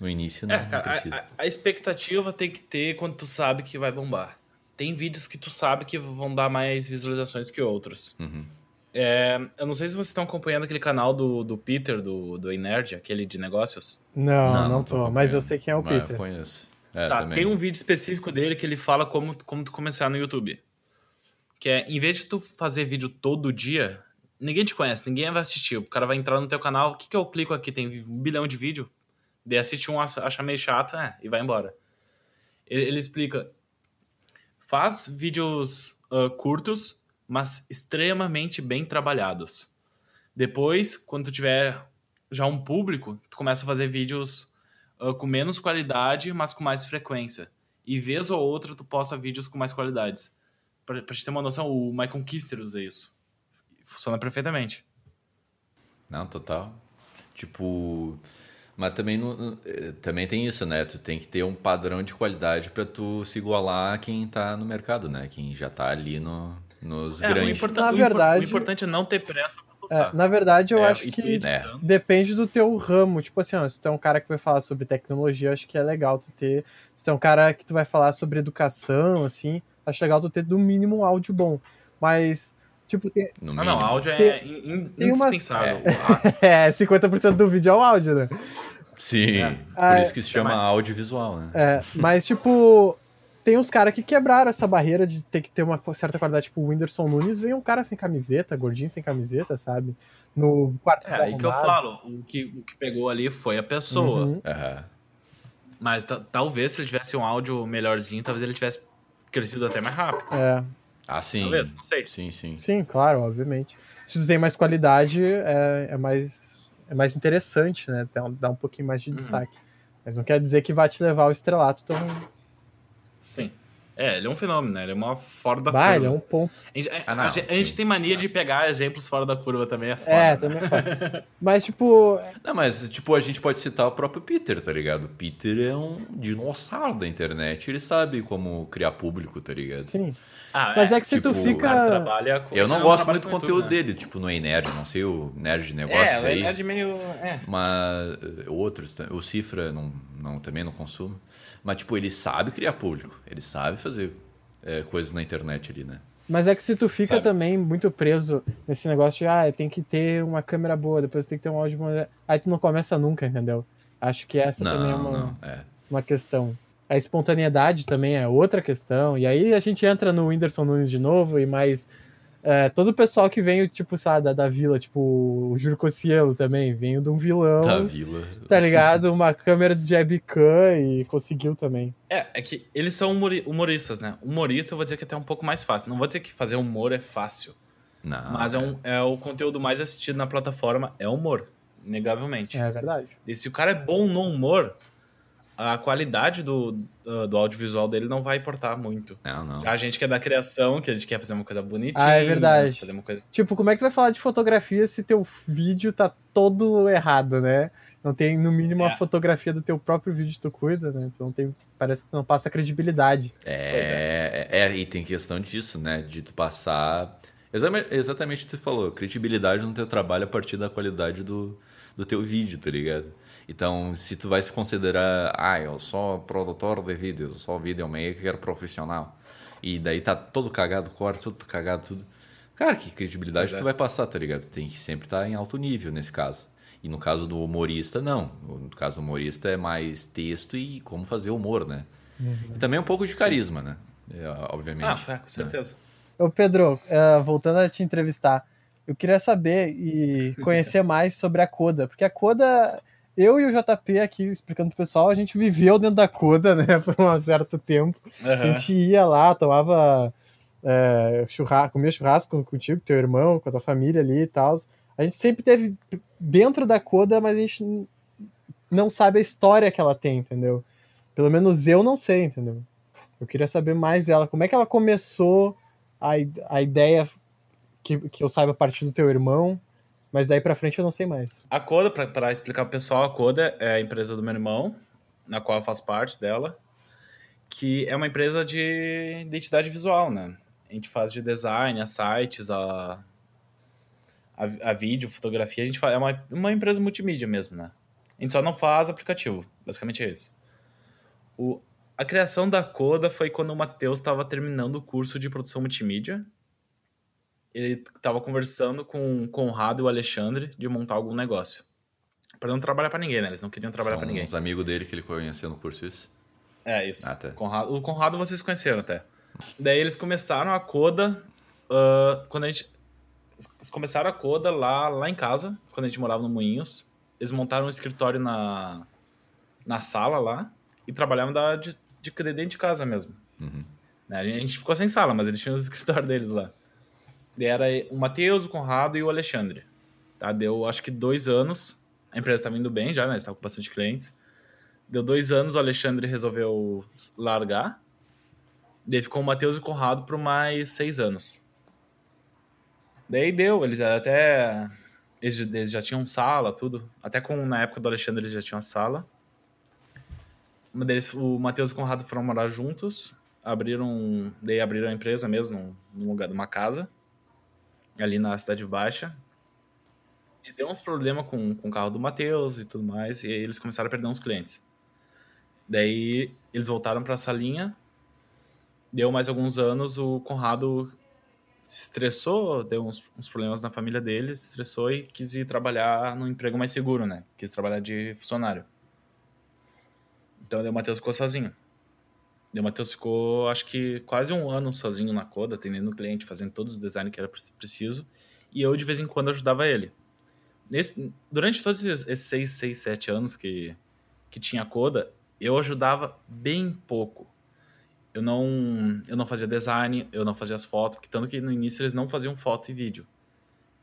[SPEAKER 1] No início não,
[SPEAKER 2] é, cara,
[SPEAKER 1] não precisa.
[SPEAKER 2] A, a, expectativa tem que ter quando tu sabe que vai bombar. Tem vídeos que tu sabe que vão dar mais visualizações que outros.
[SPEAKER 1] Uhum.
[SPEAKER 2] É, eu não sei se vocês estão acompanhando aquele canal do, do Peter, do, do Inerd, aquele de negócios.
[SPEAKER 3] Não, não, não tô, mas eu sei quem é o
[SPEAKER 1] mas
[SPEAKER 3] Peter.
[SPEAKER 1] Eu conheço. É,
[SPEAKER 2] tá,
[SPEAKER 1] também.
[SPEAKER 2] tem um vídeo específico dele que ele fala como, como tu começar no YouTube. Que é, em vez de tu fazer vídeo todo dia, ninguém te conhece, ninguém vai assistir. O cara vai entrar no teu canal, o que, que eu clico aqui? Tem um bilhão de vídeo. Daí assiste um, acha meio chato, é, e vai embora. Ele, ele explica, faz vídeos uh, curtos, mas extremamente bem trabalhados. Depois, quando tu tiver já um público, tu começa a fazer vídeos uh, com menos qualidade, mas com mais frequência. E vez ou outra tu posta vídeos com mais qualidades. Pra, pra te ter uma noção, o My Conquister usa isso. Funciona perfeitamente.
[SPEAKER 1] Não, total. Tipo, mas também, não, também tem isso, né? Tu tem que ter um padrão de qualidade para tu se igualar a quem tá no mercado, né? Quem já tá ali no, nos
[SPEAKER 2] É, o,
[SPEAKER 1] grandes.
[SPEAKER 2] importa-
[SPEAKER 3] Na
[SPEAKER 2] o impor-
[SPEAKER 3] verdade-
[SPEAKER 2] o importante é não ter pressa pra
[SPEAKER 3] É,
[SPEAKER 2] postar.
[SPEAKER 3] na verdade, eu
[SPEAKER 2] É,
[SPEAKER 3] acho que
[SPEAKER 2] tu-
[SPEAKER 1] É.
[SPEAKER 3] depende do teu ramo. Tipo assim, ó, se tu é um cara que vai falar sobre tecnologia, acho que é legal tu ter. Se tu é um cara que tu vai falar sobre educação, assim, acho legal tu ter no mínimo um áudio bom. Mas, tipo, tem,
[SPEAKER 1] No
[SPEAKER 2] Ah,
[SPEAKER 1] mínimo.
[SPEAKER 2] não, áudio é
[SPEAKER 3] Tem-
[SPEAKER 2] in- in-
[SPEAKER 3] tem umas-
[SPEAKER 2] indispensável.
[SPEAKER 3] é *laughs* 50% do vídeo é o áudio, né?
[SPEAKER 1] Sim,
[SPEAKER 2] É.
[SPEAKER 1] por isso que se chama
[SPEAKER 2] mais.
[SPEAKER 1] audiovisual, né?
[SPEAKER 3] É, mas, tipo, tem uns caras que quebraram essa barreira de ter que ter uma certa qualidade. Tipo, o Whindersson Nunes veio um cara sem camiseta, gordinho sem camiseta, sabe? No quarto
[SPEAKER 2] É, aí que eu falo, o que, o que pegou ali foi a pessoa.
[SPEAKER 3] Uhum.
[SPEAKER 2] Mas ta- talvez se ele tivesse um áudio melhorzinho, talvez ele tivesse crescido até mais rápido.
[SPEAKER 3] É,
[SPEAKER 1] Ah, sim.
[SPEAKER 2] Talvez, não sei.
[SPEAKER 1] Sim, sim.
[SPEAKER 3] sim, claro, obviamente. Se tu tem mais qualidade, é, é mais, é mais interessante, né? Dá, dá um pouquinho mais de
[SPEAKER 2] Uhum.
[SPEAKER 3] destaque. Mas não quer dizer que vai te levar ao estrelato tão.
[SPEAKER 2] Sim. É, ele é um fenômeno, né? Ele é uma fora da
[SPEAKER 3] Vai, ele
[SPEAKER 2] curva.
[SPEAKER 3] é um ponto.
[SPEAKER 2] A gente, a-
[SPEAKER 1] Ah, não,
[SPEAKER 2] a gente- a gente tem mania de pegar exemplos fora da curva também, é foda.
[SPEAKER 3] É,
[SPEAKER 2] né?
[SPEAKER 3] também é foda. *laughs* Mas, tipo,
[SPEAKER 1] Não, mas, tipo, a gente pode citar o próprio Peter, tá ligado? O Peter é um dinossauro da internet. Ele sabe como criar público, tá ligado?
[SPEAKER 3] sim.
[SPEAKER 2] Ah,
[SPEAKER 3] Mas é que se tu
[SPEAKER 1] tipo,
[SPEAKER 2] o cara
[SPEAKER 3] fica.
[SPEAKER 2] trabalha com,
[SPEAKER 1] Eu não
[SPEAKER 2] é,
[SPEAKER 1] gosto muito do conteúdo
[SPEAKER 2] YouTube, né?
[SPEAKER 1] dele, tipo, no Ei Nerd, não sei o nerd de negócios
[SPEAKER 2] É,
[SPEAKER 1] aí.
[SPEAKER 2] ele é de meio. É.
[SPEAKER 1] Mas eh, outros, o Cifra não, não, também não consumo. Mas, tipo, ele sabe criar público. Ele sabe fazer eh, coisas na internet ali, né?
[SPEAKER 3] Mas é que se tu fica
[SPEAKER 1] Sabe? também
[SPEAKER 3] muito preso nesse negócio de, ah, tem que ter uma câmera boa, depois tem que ter um áudio bom, aí tu não começa nunca, entendeu? Acho que essa também é
[SPEAKER 1] Não,
[SPEAKER 3] uma,
[SPEAKER 1] não. É.
[SPEAKER 3] uma questão. A espontaneidade também é outra questão. E aí a gente entra no Whindersson Nunes de novo e mais. É, todo o pessoal que vem, tipo, sabe, da, da vila, tipo, o Júlio Cossielo também, veio de um vilão,
[SPEAKER 1] Da vila.
[SPEAKER 3] tá ligado? Uma câmera de webcam e conseguiu também.
[SPEAKER 2] É, é que eles são humori- humoristas, né? Humorista eu vou dizer que é até um pouco mais fácil. Não vou dizer que fazer humor é fácil.
[SPEAKER 1] Não,
[SPEAKER 2] mas é, um, é o conteúdo mais assistido na plataforma, é humor. Negavelmente.
[SPEAKER 3] É verdade.
[SPEAKER 2] E se o cara é bom no humor, a qualidade do, do, audiovisual dele não vai importar muito.
[SPEAKER 1] Não, não.
[SPEAKER 2] A gente que é da criação, que a gente quer fazer uma coisa bonitinha.
[SPEAKER 3] Ah, é verdade.
[SPEAKER 2] Fazer uma coisa...
[SPEAKER 3] Tipo, como é que tu vai falar de fotografia se teu vídeo tá todo errado, né? Não tem, no mínimo,
[SPEAKER 2] É.
[SPEAKER 3] a fotografia do teu próprio vídeo que tu cuida, né? Tu não tem, parece que tu não passa credibilidade.
[SPEAKER 1] É, é, é, e tem questão disso, né? De tu passar. Exatamente, exatamente o que tu falou, credibilidade no teu trabalho a partir da qualidade do, do teu vídeo, tá ligado? Então, se tu vai se considerar, ah, eu sou produtor de vídeos, eu sou videomaker profissional, e daí tá todo cagado, corte, tudo cagado, tudo. Cara, que credibilidade
[SPEAKER 2] Pois é.
[SPEAKER 1] tu vai passar, tá ligado? Tu tem que sempre estar em alto nível nesse caso. E no caso do humorista, não. No caso do humorista é mais texto e como fazer humor, né? E também um pouco de carisma, né? É, obviamente.
[SPEAKER 2] Ah, é, com certeza.
[SPEAKER 3] Ô, Pedro, eh, voltando a te entrevistar, eu queria saber e *laughs* conhecer mais sobre a Coda, porque a Coda, eu e o JP aqui explicando pro pessoal, a gente viveu dentro da Coda, né, *laughs* por um certo tempo. A
[SPEAKER 2] Aham.
[SPEAKER 3] gente ia lá, tomava é, churrasco, comia churrasco contigo, com teu irmão, com a tua família ali e tal. A gente sempre teve dentro da Coda, mas a gente não sabe a história que ela tem, entendeu? Pelo menos eu não sei, entendeu? Eu queria saber mais dela. Como é que ela começou a, a ideia que, que eu saiba a partir do teu irmão, mas daí pra frente eu não sei mais.
[SPEAKER 2] A Coda, para explicar pro pessoal, a Coda é a empresa do meu irmão, na qual eu faço parte dela, que é uma empresa de identidade visual, né? A gente faz de design, a sites, a, a, a vídeo, fotografia, a gente faz, é uma, uma empresa multimídia mesmo, né? A gente só não faz aplicativo, basicamente é isso. O, a criação da Coda foi quando o Matheus estava terminando o curso de produção multimídia. Ele estava conversando com o Conrado e o Alexandre de montar algum negócio. Para não trabalhar para ninguém, né? Eles não queriam trabalhar para ninguém.
[SPEAKER 1] os amigos dele que ele conheceu no curso, isso?
[SPEAKER 2] É, isso. Ah, tá. Conrado, o Conrado vocês conheceram até. Daí eles começaram a Coda uh, quando a gente... Eles começaram a Coda lá, lá em casa, quando a gente morava no Moinhos. Eles montaram um escritório na, na sala lá e trabalhavam da, de, de dentro de casa mesmo. Uhum. Né, a gente ficou sem sala, mas eles tinham o *laughs* escritório deles lá. Era o Matheus, o Conrado e o Alexandre. Tá? Deu acho que dois anos. A empresa estava indo bem já, né? Estava com bastante clientes. Deu dois anos, o Alexandre resolveu largar. Daí ficou o Matheus e o Conrado por mais seis anos. Daí deu, eles até. Eles, já tinham sala, tudo. Até com na época do Alexandre eles já tinham sala. Uma deles, o Matheus e o Conrado foram morar juntos, abriram, daí abriram a empresa mesmo, num lugar de uma casa, ali na Cidade Baixa. E deu uns problemas com, com o carro do Matheus e tudo mais, e aí eles começaram a perder uns clientes. Daí eles voltaram para a salinha, deu mais alguns anos, o Conrado se estressou, deu uns, uns, problemas na família dele, se estressou e quis ir trabalhar num emprego mais seguro, né? Quis trabalhar de funcionário. Então o Matheus ficou sozinho. O Matheus ficou, acho que quase um ano sozinho na Coda, atendendo o cliente, fazendo todos os designs que era preciso. E eu, de vez em quando, ajudava ele. Nesse, durante todos esses 6, 6, 7 anos que, que tinha a Coda, eu ajudava bem pouco. Eu não, eu não fazia design, eu não fazia as fotos, tanto que no início eles não faziam foto e vídeo.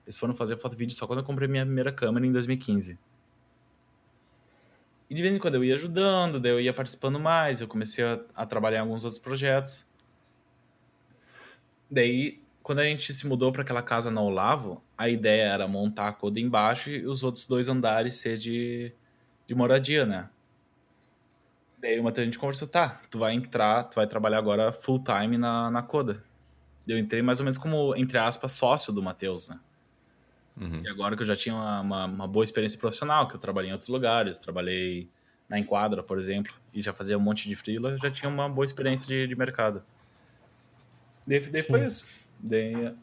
[SPEAKER 2] Eles foram fazer foto e vídeo só quando eu comprei minha primeira câmera em 2015. E de vez em quando eu ia ajudando, daí eu ia participando mais, eu comecei a, a trabalhar em alguns outros projetos. Daí, quando a gente se mudou para aquela casa na Olavo, a ideia era montar a coda embaixo e os outros dois andares ser de, de moradia, né? Daí uma a gente conversou, tá, tu vai entrar, tu vai trabalhar agora full time na, na Coda. Eu entrei mais ou menos como, entre aspas, sócio do Matheus, né? Uhum. E agora que eu já tinha uma, uma, uma, boa experiência profissional, que eu trabalhei em outros lugares, trabalhei na Enquadra, por exemplo, e já fazia um monte de freela, já tinha uma boa experiência de, de mercado. Daí, daí foi isso. Daí,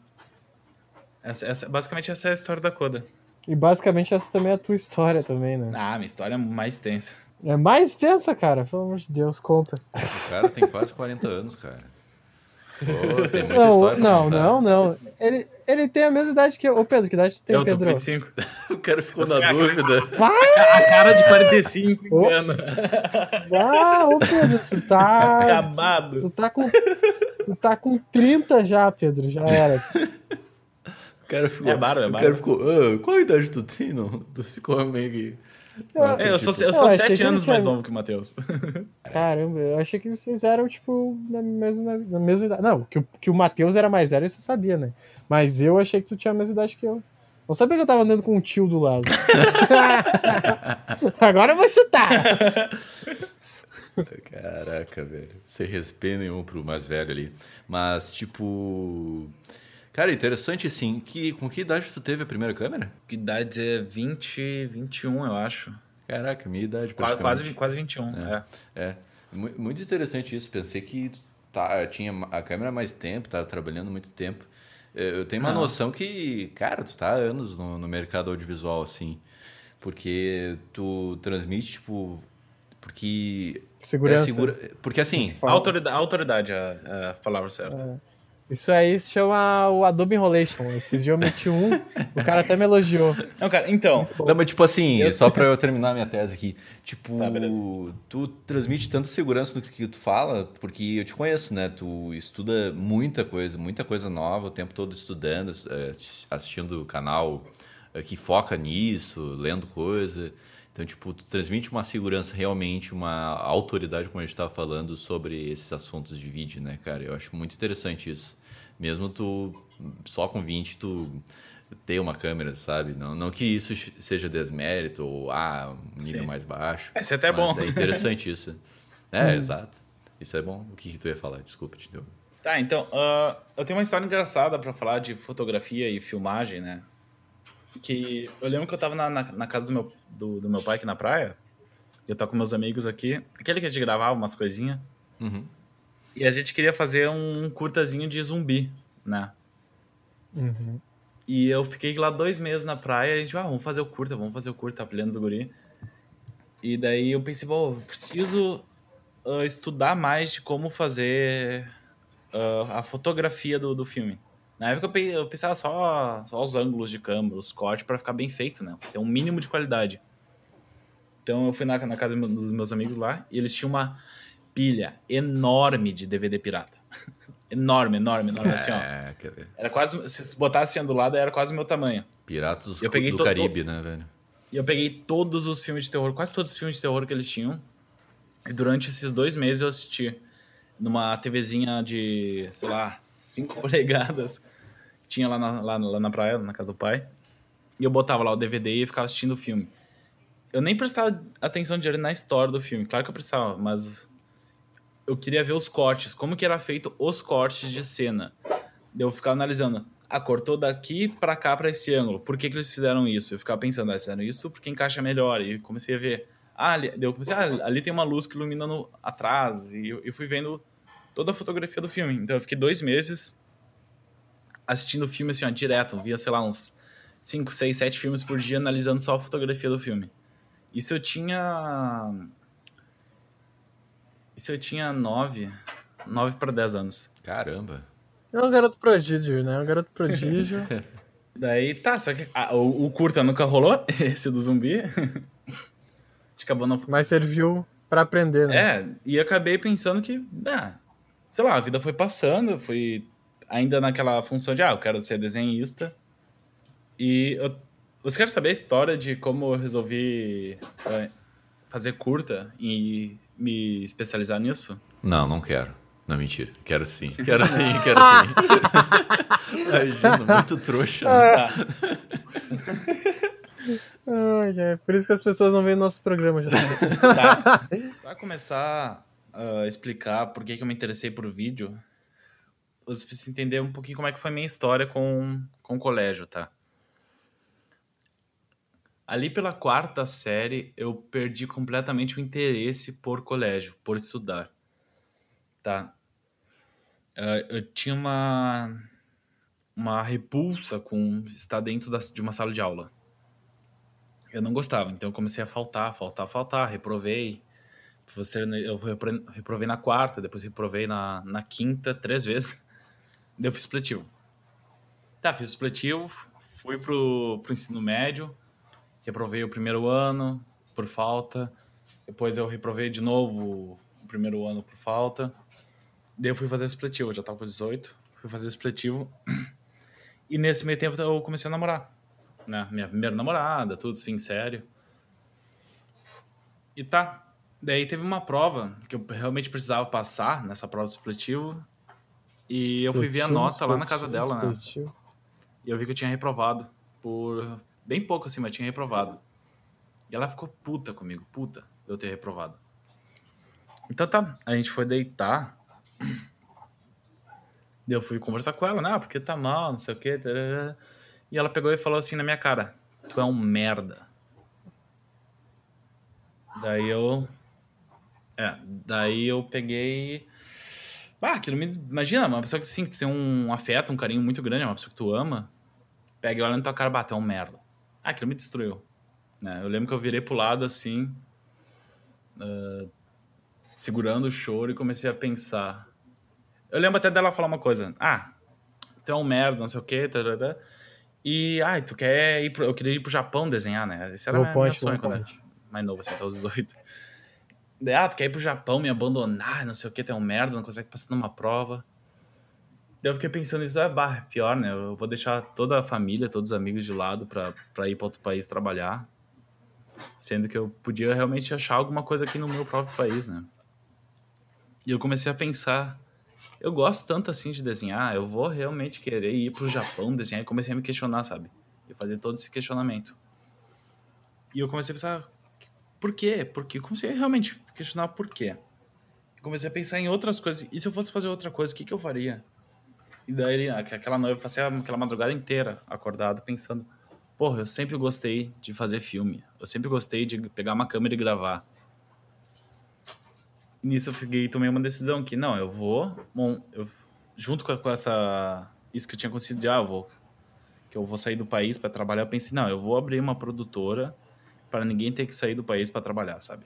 [SPEAKER 2] essa, essa, basicamente essa é a história da Coda.
[SPEAKER 3] E basicamente essa também é a tua história também, né?
[SPEAKER 2] Ah, minha história é mais tensa.
[SPEAKER 3] É mais tensa, cara? Pelo amor de Deus, conta.
[SPEAKER 1] O cara tem quase 40 anos, cara. Tem muita
[SPEAKER 3] não,
[SPEAKER 1] história
[SPEAKER 3] não, não, não. Ele, ele tem a mesma idade que eu. Ô, Pedro, que idade tu tem,
[SPEAKER 2] eu
[SPEAKER 3] Pedro?
[SPEAKER 2] Eu *laughs* 25.
[SPEAKER 1] o cara ficou Você na dúvida.
[SPEAKER 2] Vai! A cara de 45 oh. engana.
[SPEAKER 3] Ah, ô Pedro, tu tá...
[SPEAKER 2] Acabado.
[SPEAKER 3] Tu tá com... Tu tá com 30 já, Pedro, já era.
[SPEAKER 1] O cara ficou...
[SPEAKER 2] É barba, é barba.
[SPEAKER 1] O cara ficou... Ah, qual idade tu tem? Não, tu ficou meio que...
[SPEAKER 2] Eu, é, eu sou, eu sou sete anos mais novo que o Matheus. *laughs*
[SPEAKER 3] Caramba, eu achei que vocês eram, tipo, na mesma, na mesma idade. Não, que, que o Matheus era mais velho, isso eu sabia, né? Mas eu achei que tu tinha a mesma idade que eu. Não sabia que eu tava andando com um tio do lado. *laughs* Agora eu vou chutar. *laughs*
[SPEAKER 1] Caraca, velho. Sem respeito nenhum pro mais velho ali. Mas, tipo. Cara, interessante assim. Que, com que idade tu teve a primeira câmera?
[SPEAKER 2] Que idade é 20, 21, eu acho.
[SPEAKER 1] Caraca, minha idade
[SPEAKER 2] praticamente. Quase, quase 21,
[SPEAKER 1] é. É. é. Muito interessante isso. Pensei que tá, tinha a câmera há mais tempo, tava trabalhando muito tempo. É, eu tenho uma Não. noção que, cara, tu tá há anos no, no mercado audiovisual, assim. Porque tu transmite, tipo. Porque.
[SPEAKER 3] Segurança. É
[SPEAKER 1] segura, porque assim.
[SPEAKER 2] Autoridade, autoridade é a palavra certa. É.
[SPEAKER 3] Isso aí se chama o Adobe Enrolation. Esses dias eu meti um, o cara até me elogiou.
[SPEAKER 2] Não, cara, então.
[SPEAKER 1] Não, mas tipo assim, eu... só pra eu terminar minha tese aqui. Tipo,
[SPEAKER 2] Tá,
[SPEAKER 1] tu transmite tanta segurança no que tu fala, porque eu te conheço, né? Tu estuda muita coisa, muita coisa nova, o tempo todo estudando, eh, assistindo canal eh, que foca nisso, lendo coisa. Então, tipo, tu transmite uma segurança realmente, uma autoridade, como a gente estava falando, sobre esses assuntos de vídeo, né, cara? Eu acho muito interessante isso. Mesmo tu, só com 20, tu ter uma câmera, sabe? Não, não que isso seja desmérito ou, ah, um nível
[SPEAKER 2] Sim.
[SPEAKER 1] mais baixo.
[SPEAKER 2] Isso é até bom.
[SPEAKER 1] é interessante *laughs* isso. É, exato. Isso é bom. O que, que tu ia falar? Desculpa, te deu.
[SPEAKER 2] Tá, então, ah, eu tenho uma história engraçada pra falar de fotografia e filmagem, né? Que eu lembro que eu tava na, na, na casa do meu, do, do meu pai aqui na praia. Eu tava com meus amigos aqui. Aquele que a gente gravava umas coisinhas.
[SPEAKER 1] Uhum.
[SPEAKER 2] E a gente queria fazer um curtazinho de zumbi, né?
[SPEAKER 3] Uhum.
[SPEAKER 2] E eu fiquei lá dois meses na praia. A gente, ah, vamos fazer o curta, vamos fazer o curta, apelhando os guri. E daí eu pensei, bom, eu preciso ah, estudar mais de como fazer ah, a fotografia do, do filme. Na época eu pe- eu pensava só, só os ângulos de câmera, os cortes, pra ficar bem feito, né? Ter um mínimo de qualidade. Então eu fui na, na casa dos meus amigos lá e eles tinham uma pilha enorme de DVD pirata. *laughs* enorme, enorme, enorme, assim, ó.
[SPEAKER 1] É, quer ver?
[SPEAKER 2] Era quase, se botasse assim do lado, era quase o meu tamanho.
[SPEAKER 1] Piratas
[SPEAKER 2] Eu peguei
[SPEAKER 1] do Caribe, né, velho?
[SPEAKER 2] E eu peguei todos os filmes de terror, quase todos os filmes de terror que eles tinham. E durante esses dois meses eu assisti numa TVzinha de, sei lá, 5 *laughs* polegadas. que Tinha lá na, lá, lá na praia, na casa do pai. E eu botava lá o DVD e ficava assistindo o filme. Eu nem prestava atenção direito na história do filme. Claro que eu prestava, mas eu queria ver os cortes, como que era feito os cortes de cena. Eu ficava analisando. Ah, cortou daqui pra cá pra esse ângulo. Por que, que eles fizeram isso? Eu ficava pensando, ah, eles fizeram isso porque encaixa melhor. E comecei a ver. Ah, ali, eu comecei, ah, ali tem uma luz que ilumina no, atrás. E eu, eu fui vendo toda a fotografia do filme. Então eu fiquei dois meses assistindo o filme assim, ó, direto. Via, sei lá, uns 5, 6, 7 filmes por dia analisando só a fotografia do filme. Isso eu tinha. Isso eu tinha 9. 9 para 10 anos.
[SPEAKER 1] Caramba.
[SPEAKER 3] É um garoto prodígio, né? É um garoto prodígio. *laughs*
[SPEAKER 2] Daí tá, só que ah, o, o curta nunca rolou, *laughs* esse do zumbi. Acho que acabou não.
[SPEAKER 3] mas serviu pra aprender, né?
[SPEAKER 2] É, e acabei pensando que, ah, sei lá, a vida foi passando, fui ainda naquela função de, ah, eu quero ser desenhista. E eu, você quer saber a história de como eu resolvi eh, fazer curta e me especializar nisso?
[SPEAKER 1] Não, não quero. Não, mentira. Quero sim. Quero sim, quero sim. *laughs* Imagina, muito trouxa. né?
[SPEAKER 2] Tá.
[SPEAKER 3] Ai, é por isso que as pessoas não veem nosso programa já.
[SPEAKER 2] Tá. *laughs* Pra começar a explicar por que, que eu me interessei por vídeo, você precisa entender um pouquinho como é que foi a minha história com, com o colégio, tá? Ali pela quarta série, eu perdi completamente o interesse por colégio, por estudar, tá? Ah, eu tinha uma, uma repulsa com estar dentro da- de uma sala de aula. Eu não gostava, então eu comecei a faltar, faltar, faltar, reprovei. Eu repro- reprovei na quarta, depois reprovei na, na quinta, três vezes. Daí eu fiz supletivo. Tá, fiz supletivo, fui pro, pro ensino médio, reprovei o primeiro ano por falta, depois eu reprovei de novo o primeiro ano por falta. Daí eu fui fazer supletivo, eu já tava com 18, fui fazer supletivo. E nesse meio tempo eu comecei a namorar né? Minha primeira namorada, tudo assim, sério. E tá. Daí teve uma prova que eu realmente precisava passar nessa prova do supletivo. E eu fui ver a nota lá na casa dela, né? E eu vi que eu tinha reprovado. Por bem pouco assim, mas tinha reprovado. E ela ficou puta comigo, puta, de eu ter reprovado. Então tá, a gente foi deitar. Eu fui conversar com ela, né? Ah, porque tá mal, não sei o quê. E ela pegou e falou assim na minha cara: Tu é um merda. Daí eu. É, daí eu peguei. Ah, aquilo me. Imagina, uma pessoa que sim, que tu tem um afeto, um carinho muito grande, uma pessoa que tu ama. Pega e olha na tua cara, bateu um merda. Ah, aquilo me destruiu. Né? Eu lembro que eu virei pro lado assim. ah, segurando o choro e comecei a pensar. Eu lembro até dela falar uma coisa. Ah, tu é um merda, não sei o quê, tarará. E, ai, tu quer ir pro, eu queria ir pro Japão desenhar, né? Esse era
[SPEAKER 3] Low
[SPEAKER 2] meu,
[SPEAKER 3] point,
[SPEAKER 2] sonho quando
[SPEAKER 3] point.
[SPEAKER 2] era mais novo, assim, até os 18. Daí, ah, tu quer ir pro Japão, me abandonar, não sei o que, tu é um merda, não consegue passar numa prova. Daí eu fiquei pensando nisso, ah, é pior, né? Eu vou deixar toda a família, todos os amigos de lado pra ir pra outro país trabalhar. Sendo que eu podia realmente achar alguma coisa aqui no meu próprio país, né? E eu comecei a pensar, eu gosto tanto assim de desenhar, eu vou realmente querer ir pro Japão desenhar e comecei a me questionar, sabe? E fazer todo esse questionamento. E eu comecei a pensar, por quê? Porque eu comecei a realmente questionar por quê. Eu comecei a pensar em outras coisas. E se eu fosse fazer outra coisa, o que, que eu faria? E daí, aqu- aquela noite, eu passei aquela madrugada inteira acordado pensando, porra, eu sempre gostei de fazer filme. Eu sempre gostei de pegar uma câmera e gravar. E nisso eu peguei, tomei uma decisão que, não, eu vou, bom, eu, junto com, com essa, isso que eu tinha conseguido, ah, eu vou, que eu vou sair do país para trabalhar, eu pensei, não, eu vou abrir uma produtora para ninguém ter que sair do país para trabalhar, sabe?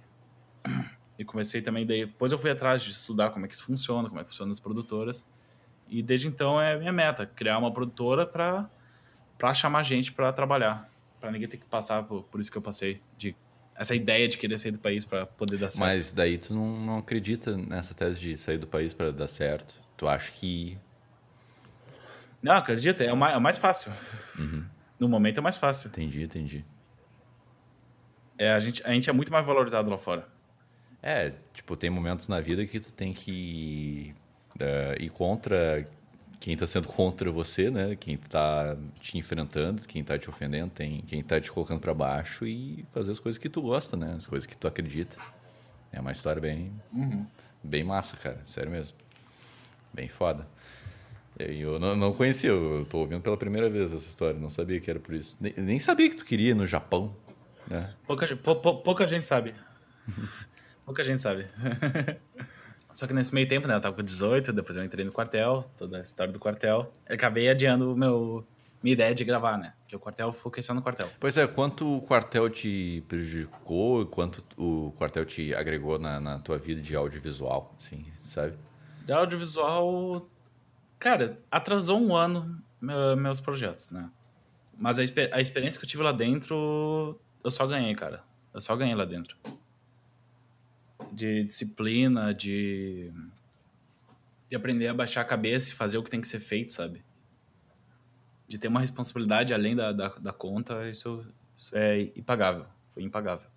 [SPEAKER 2] E comecei também, daí, depois eu fui atrás de estudar como é que isso funciona, como é que funcionam as produtoras. E desde então é a minha meta, criar uma produtora para para chamar gente para trabalhar, para ninguém ter que passar por, por isso que eu passei, de essa ideia de querer sair do país para poder dar certo.
[SPEAKER 1] Mas daí tu não, não acredita nessa tese de sair do país para dar certo. Tu acha que.
[SPEAKER 2] Não, acredita, é o mais, é o mais fácil. No momento é mais fácil.
[SPEAKER 1] Entendi, entendi.
[SPEAKER 2] É, a, gente, a gente é muito mais valorizado lá fora.
[SPEAKER 1] É, tipo, tem momentos na vida que tu tem que eh, ir contra quem tá sendo *laughs* contra você, né? Quem tá te enfrentando, quem tá te ofendendo, tem quem tá te colocando para baixo e fazer as coisas que tu gosta, né? As coisas que tu acredita. É uma história bem, bem massa, cara. Sério mesmo. Bem foda. E Eu não, não conhecia, eu tô ouvindo pela primeira vez essa história, não sabia que era por isso. Nem, nem sabia que tu queria ir no Japão, né?
[SPEAKER 2] Pouca, pou- pouca gente sabe. *laughs* pouca gente sabe. *laughs* Só que nesse meio tempo, né? Eu tava com 18, depois eu entrei no quartel, toda a história do quartel. Eu acabei adiando o meu, minha ideia de gravar, né? Porque o quartel, eu foquei só no quartel.
[SPEAKER 1] Pois é, quanto o quartel te prejudicou e quanto o quartel te agregou na, na tua vida de audiovisual, assim, sabe?
[SPEAKER 2] De audiovisual, cara, atrasou um ano meu- meus projetos, né? Mas a, a experiência que eu tive lá dentro, eu só ganhei, cara. Eu só ganhei lá dentro. De disciplina, de, de aprender a baixar a cabeça e fazer o que tem que ser feito, sabe? De ter uma responsabilidade além da, da, da conta, isso, isso é impagável. Foi impagável.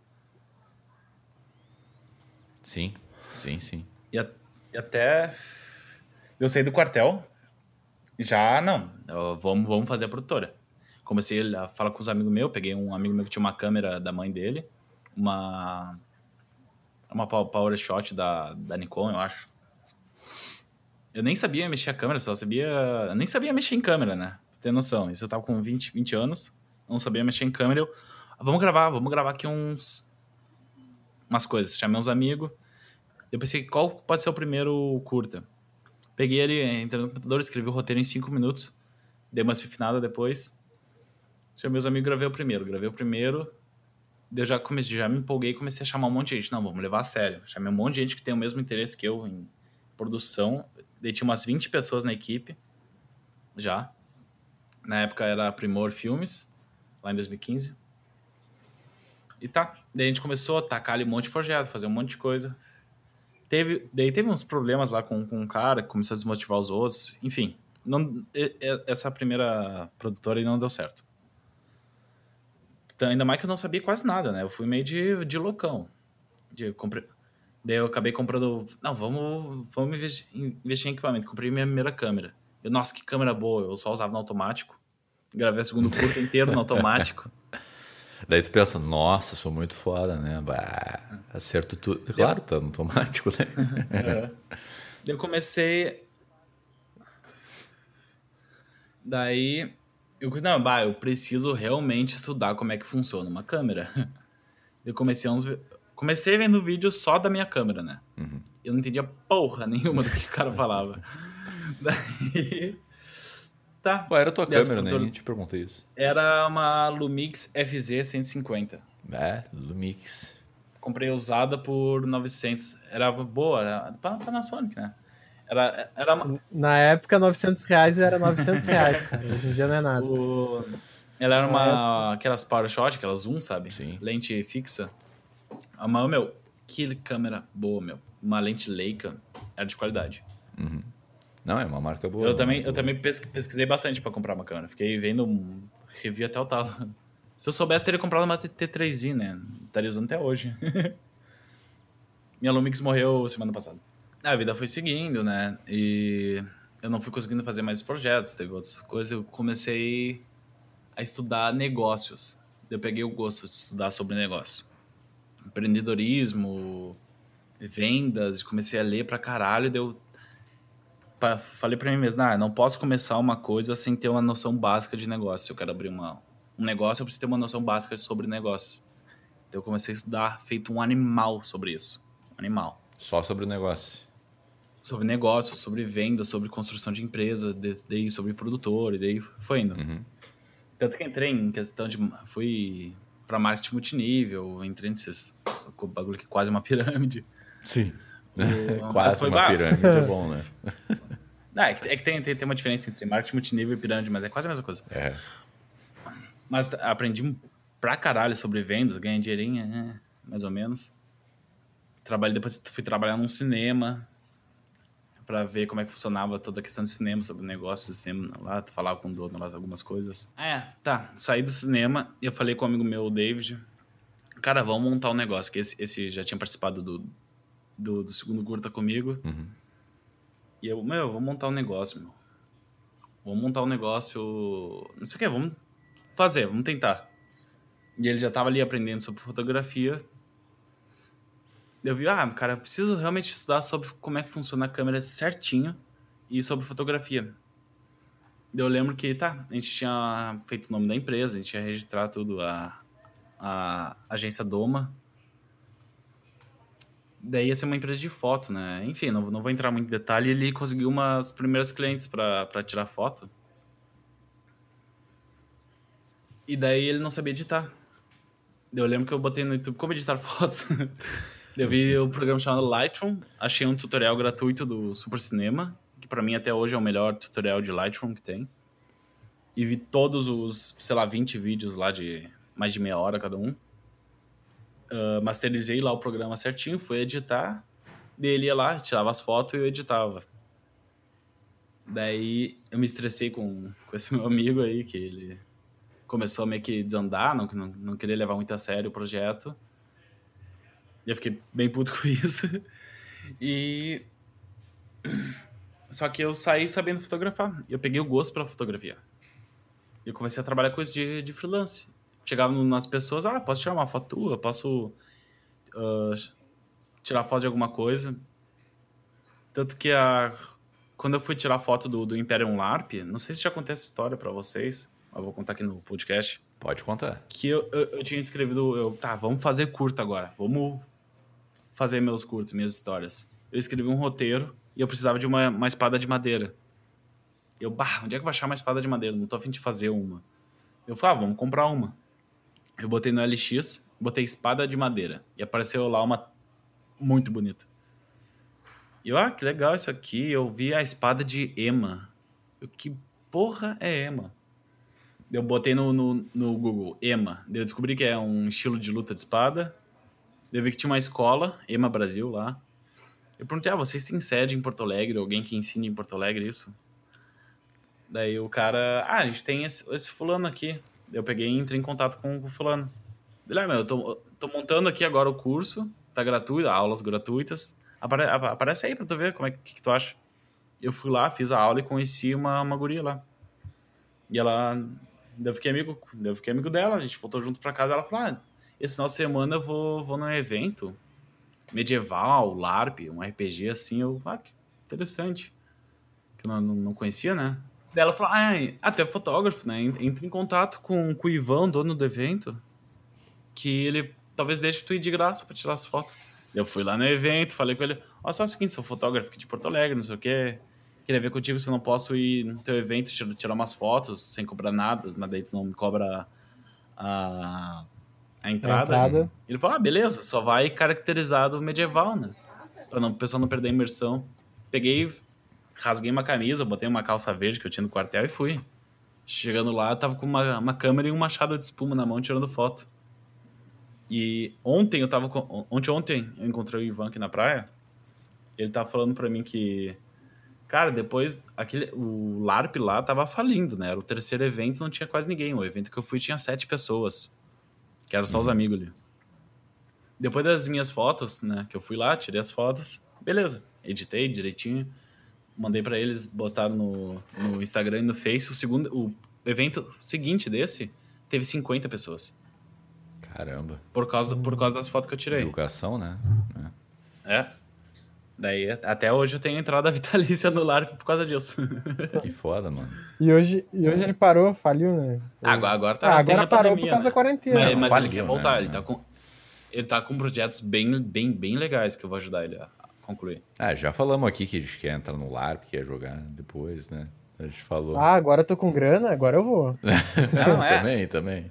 [SPEAKER 1] Sim, sim, sim.
[SPEAKER 2] E, a- e até eu saí do quartel, já não, eu- vamos, vamos fazer a produtora. Comecei a falar com os amigos meus, peguei um amigo meu que tinha uma câmera da mãe dele, uma uma pow- power shot da, da Nikon, eu acho. Eu nem sabia mexer a câmera, só sabia, eu nem sabia mexer em câmera, né? Pra ter noção. Isso eu tava com 20, 20 anos, não sabia mexer em câmera. Eu, "Ah, vamos gravar, vamos gravar aqui uns umas coisas. Chamei uns amigos, eu pensei, qual pode ser o primeiro curta? Peguei ele, entrei no computador, escrevi o roteiro em cinco minutos, dei uma refinada depois. Chamei os amigos gravei o primeiro. Gravei o primeiro, eu já, comecei, já me empolguei e comecei a chamar um monte de gente. Não, vamos levar a sério. Chamei um monte de gente que tem o mesmo interesse que eu em produção. Daí tinha umas 20 pessoas na equipe, já. Na época era Primor Filmes, lá em 2015. E tá, daí a gente começou a tacar ali um monte de projeto, fazer um monte de coisa. Teve, daí teve uns problemas lá com, com um cara começou a desmotivar os outros. Enfim, não, essa primeira produtora não deu certo. Então, ainda mais que eu não sabia quase nada, né? Eu fui meio de, de loucão. De, comprei, daí eu acabei comprando. Não, vamos, vamos investir, investir em equipamento. Comprei minha primeira câmera. Eu, nossa, que câmera boa. Eu só usava no automático. Gravei o segundo curto inteiro no automático. *laughs*
[SPEAKER 1] Daí tu pensa, nossa, sou muito foda, né? Bah, acerto tudo. Claro, tá no automático, né? *laughs*
[SPEAKER 2] É. Daí eu comecei. Daí. Eu, não, bah, eu preciso realmente estudar como é que funciona uma câmera. *laughs* Eu comecei uns. Comecei vendo vídeo só da minha câmera, né? Eu não entendia porra nenhuma do que o cara falava. *laughs* Daí. Tá.
[SPEAKER 1] Qual era a tua câmera, né? Nem te perguntei isso.
[SPEAKER 2] Era uma Lumix FZ 150.
[SPEAKER 1] É, Lumix.
[SPEAKER 2] Comprei usada por 900. Era boa, era Pa- Panasonic, né? Era, era...
[SPEAKER 3] Na época, 900 reais era 900 reais, cara. Hoje em dia não é nada.
[SPEAKER 2] O... Ela era uma. Aquelas power shot, aquelas zoom, sabe?
[SPEAKER 1] Sim.
[SPEAKER 2] Lente fixa. A mão, meu, que câmera boa, meu. Uma lente Leica era de qualidade.
[SPEAKER 1] Uhum. Não, é uma marca boa.
[SPEAKER 2] Eu também,
[SPEAKER 1] marca
[SPEAKER 2] eu também pesquisei bastante para comprar uma câmera. Fiquei vendo um review até o tal. *laughs* Se eu soubesse, teria comprado uma T3i, né? Estaria usando até hoje. *laughs* Minha Lumix morreu semana passada. A vida foi seguindo, né? E eu não fui conseguindo fazer mais projetos, teve outras coisas. Eu comecei a estudar negócios. Eu peguei o gosto de estudar sobre negócio. Empreendedorismo, vendas, comecei a ler pra caralho. Deu pra, falei para mim mesmo, ah, não posso começar uma coisa sem ter uma noção básica de negócio. Se eu quero abrir uma, um negócio, eu preciso ter uma noção básica sobre negócio. Então eu comecei a estudar feito um animal sobre isso. Um animal.
[SPEAKER 1] Só sobre o negócio.
[SPEAKER 2] Sobre negócio, sobre venda, sobre construção de empresa, daí sobre produtor, e daí foi indo.
[SPEAKER 1] Uhum.
[SPEAKER 2] Tanto que entrei em questão de. Fui para marketing multinível, entrei nesses. bagulho que é quase uma pirâmide.
[SPEAKER 1] Sim.
[SPEAKER 2] O, *laughs*
[SPEAKER 1] quase
[SPEAKER 2] foi
[SPEAKER 1] uma
[SPEAKER 2] bah,
[SPEAKER 1] pirâmide, é bom, né? *laughs*
[SPEAKER 2] Não, é que, é que tem, tem, tem, uma diferença entre marketing multinível e pirâmide, mas é quase a mesma coisa.
[SPEAKER 1] É.
[SPEAKER 2] Mas aprendi pra caralho sobre vendas, ganhei dinheirinho, né? mais ou menos. Trabalhei, depois fui trabalhar num cinema para ver como é que funcionava toda a questão de cinema, sobre o negócio do cinema lá, falava com o dono lá algumas coisas. É, tá, saí do cinema e eu falei com um amigo meu, o David, cara, vamos montar um negócio, que esse, esse já tinha participado do, do, do segundo curta comigo.
[SPEAKER 1] Uhum.
[SPEAKER 2] E eu, meu, vamos montar um negócio, meu. Vamos montar um negócio. Não sei o que, vamos fazer, vamos tentar. E ele já tava ali aprendendo sobre fotografia. Eu vi, ah, cara, preciso realmente estudar sobre como é que funciona a câmera certinho e sobre fotografia. Eu lembro que, tá, a gente tinha feito o nome da empresa, a gente tinha registrado tudo, a, a agência Doma, daí ia ser uma empresa de foto, né? Enfim, não, não vou entrar muito em detalhe. Ele conseguiu umas primeiras clientes para tirar foto. E daí ele não sabia editar. Eu lembro que eu botei no YouTube como editar *laughs* fotos. Eu vi um programa chamado Lightroom, achei um tutorial gratuito do Super Cinema, que para mim até hoje é o melhor tutorial de Lightroom que tem. E vi todos os, sei lá, 20 vídeos lá de mais de meia hora cada um uh, masterizei lá o programa certinho, fui editar, ele ia lá, tirava as fotos e eu editava. Daí eu me estressei com, com esse *laughs* meu amigo aí, que ele começou a meio que desandar, não, não, não queria levar muito a sério o projeto. E eu fiquei bem puto *laughs* com isso. E. Só que eu saí sabendo fotografar. Eu peguei o gosto pela fotografia. E eu comecei a trabalhar com isso de, de freelance chegava nas pessoas, ah, posso tirar uma foto tua? Posso uh, tirar foto de alguma coisa? Tanto que a, quando eu fui tirar foto do, do Imperium LARP, não sei se já contei essa história para vocês, eu vou contar aqui no podcast.
[SPEAKER 1] Pode contar.
[SPEAKER 2] Que eu, eu, eu tinha escrevido, eu, tá, vamos fazer curto agora, vamos fazer meus curtos, minhas histórias. Eu escrevi um roteiro e eu precisava de uma, uma espada de madeira. Eu, bah, onde é que eu vou achar uma espada de madeira? Não tô afim de fazer uma. Eu falei, ah, vamos comprar uma. Eu botei no LX, botei espada de madeira. E apareceu lá uma muito bonita. E eu, ah, que legal isso aqui. Eu vi a espada de Ema. Eu, que porra é Ema? Eu botei no, no, no Google, Ema. Eu descobri que é um estilo de luta de espada. Eu vi que tinha uma escola, Ema Brasil, lá. Eu perguntei, ah, vocês têm sede em Porto Alegre? Alguém que ensine em Porto Alegre isso? Daí o cara, ah, a gente tem esse, esse fulano aqui. Eu peguei e entrei em contato com o fulano. Ele, ah, meu, eu tô, tô, montando aqui agora o curso, tá gratuito, aulas gratuitas. Apare, aparece aí pra tu ver como é que, que, tu acha. Eu fui lá, fiz a aula e conheci uma, uma guria lá. E ela. Eu fiquei amigo, eu fiquei amigo dela, a gente voltou junto pra casa. Ela falou: ah, esse final de semana eu vou, vou num evento medieval, LARP, um RPG assim. Eu, ah, que interessante. Que eu não, não conhecia, né? Daí ela falou, ah, até fotógrafo, né? Entra em contato com, com o Ivan, dono do evento, que ele talvez deixe tu ir de graça pra tirar as fotos. Eu fui lá no evento, falei com ele, ó, só o seguinte, sou fotógrafo aqui de Porto Alegre, não sei o quê. Queria ver contigo se eu não posso ir no teu evento tirar umas fotos sem cobrar nada, mas daí tu não me cobra a, a entrada. A entrada. Ele falou, ah, beleza, só vai caracterizado medieval, né? Pra não, o pessoal não perder a imersão. Peguei rasguei uma camisa, botei uma calça verde que eu tinha no quartel e fui. Chegando lá, tava com uma, uma câmera e um machado de espuma na mão tirando foto. E ontem eu tava com, ontem ontem eu encontrei o Ivan aqui na praia. Ele tava falando para mim que cara, depois aquele o LARP lá tava falindo, né? Era o terceiro evento, não tinha quase ninguém. O evento que eu fui tinha sete pessoas. Que eram só uhum. os amigos ali. Depois das minhas fotos, né, que eu fui lá, tirei as fotos. Beleza, editei direitinho mandei para eles, postaram no, no Instagram e no Face. O segundo, o evento seguinte desse teve 50 pessoas.
[SPEAKER 1] Caramba.
[SPEAKER 2] Por causa, por causa das fotos que eu tirei.
[SPEAKER 1] Divulgação, né?
[SPEAKER 2] É. é. Daí, até hoje eu tenho entrada *laughs* vitalícia no LARP por causa disso. *laughs*
[SPEAKER 1] Que foda, mano.
[SPEAKER 3] E hoje, e hoje ele parou, faliu, né?
[SPEAKER 2] Agora, agora tá.
[SPEAKER 3] Ah, agora parou pandemia, por causa né? da quarentena.
[SPEAKER 2] Mas, mas faliu, ele quer voltar, né? ele, tá com, ele tá com projetos bem, bem, bem legais que eu vou ajudar ele a, concluir.
[SPEAKER 1] Ah, já falamos aqui que a gente quer entrar no LARP, quer jogar depois, né? A gente falou.
[SPEAKER 3] Ah, agora eu tô com grana, agora eu vou. *laughs*
[SPEAKER 1] Não, é. também, também.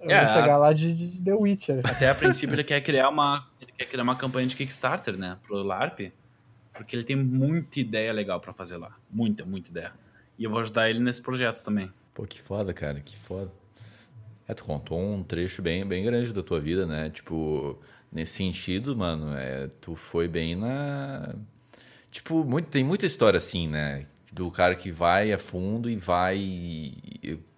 [SPEAKER 3] Eu é, vou chegar lá de, de, The Witcher.
[SPEAKER 2] Até a princípio ele quer criar uma. Ele quer criar uma campanha de Kickstarter, né? Pro LARP. Porque ele tem muita ideia legal para fazer lá. Muita, muita ideia. E eu vou ajudar ele nesse projeto também.
[SPEAKER 1] Pô, que foda, cara, que foda. É, tu contou um trecho bem, bem grande da tua vida, né? Tipo, nesse sentido, mano, é, tu foi bem na. Tipo, muito, tem muita história assim, né? Do cara que vai a fundo e vai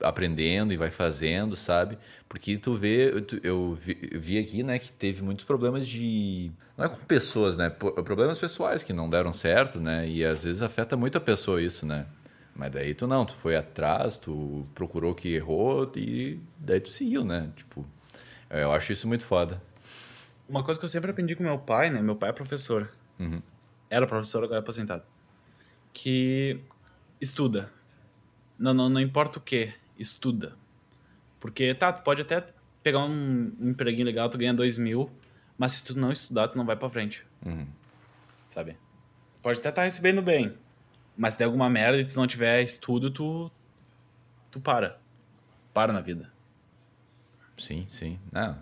[SPEAKER 1] aprendendo e vai fazendo, sabe? Porque tu vê, eu vi, eu vi aqui, né, que teve muitos problemas de. Não é com pessoas, né? Problemas pessoais que não deram certo, né? E às vezes afeta muito a pessoa isso, né? Mas daí tu não, tu foi atrás, tu procurou que errou e daí tu seguiu, né? Tipo, eu acho isso muito foda.
[SPEAKER 2] Uma coisa que eu sempre aprendi com meu pai, né? Meu pai é professor.
[SPEAKER 1] Uhum.
[SPEAKER 2] Era professor, agora é aposentado. Que estuda. Não, não, não importa o que, estuda. Porque, tá, tu pode até pegar um, um empreguinho legal, tu ganha dois mil, mas se tu não estudar, tu não vai pra frente.
[SPEAKER 1] Uhum.
[SPEAKER 2] Sabe? Pode até estar tá recebendo bem, mas se der alguma merda e tu não tiver estudo, tu, tu para. Para na vida.
[SPEAKER 1] Sim, sim. Não,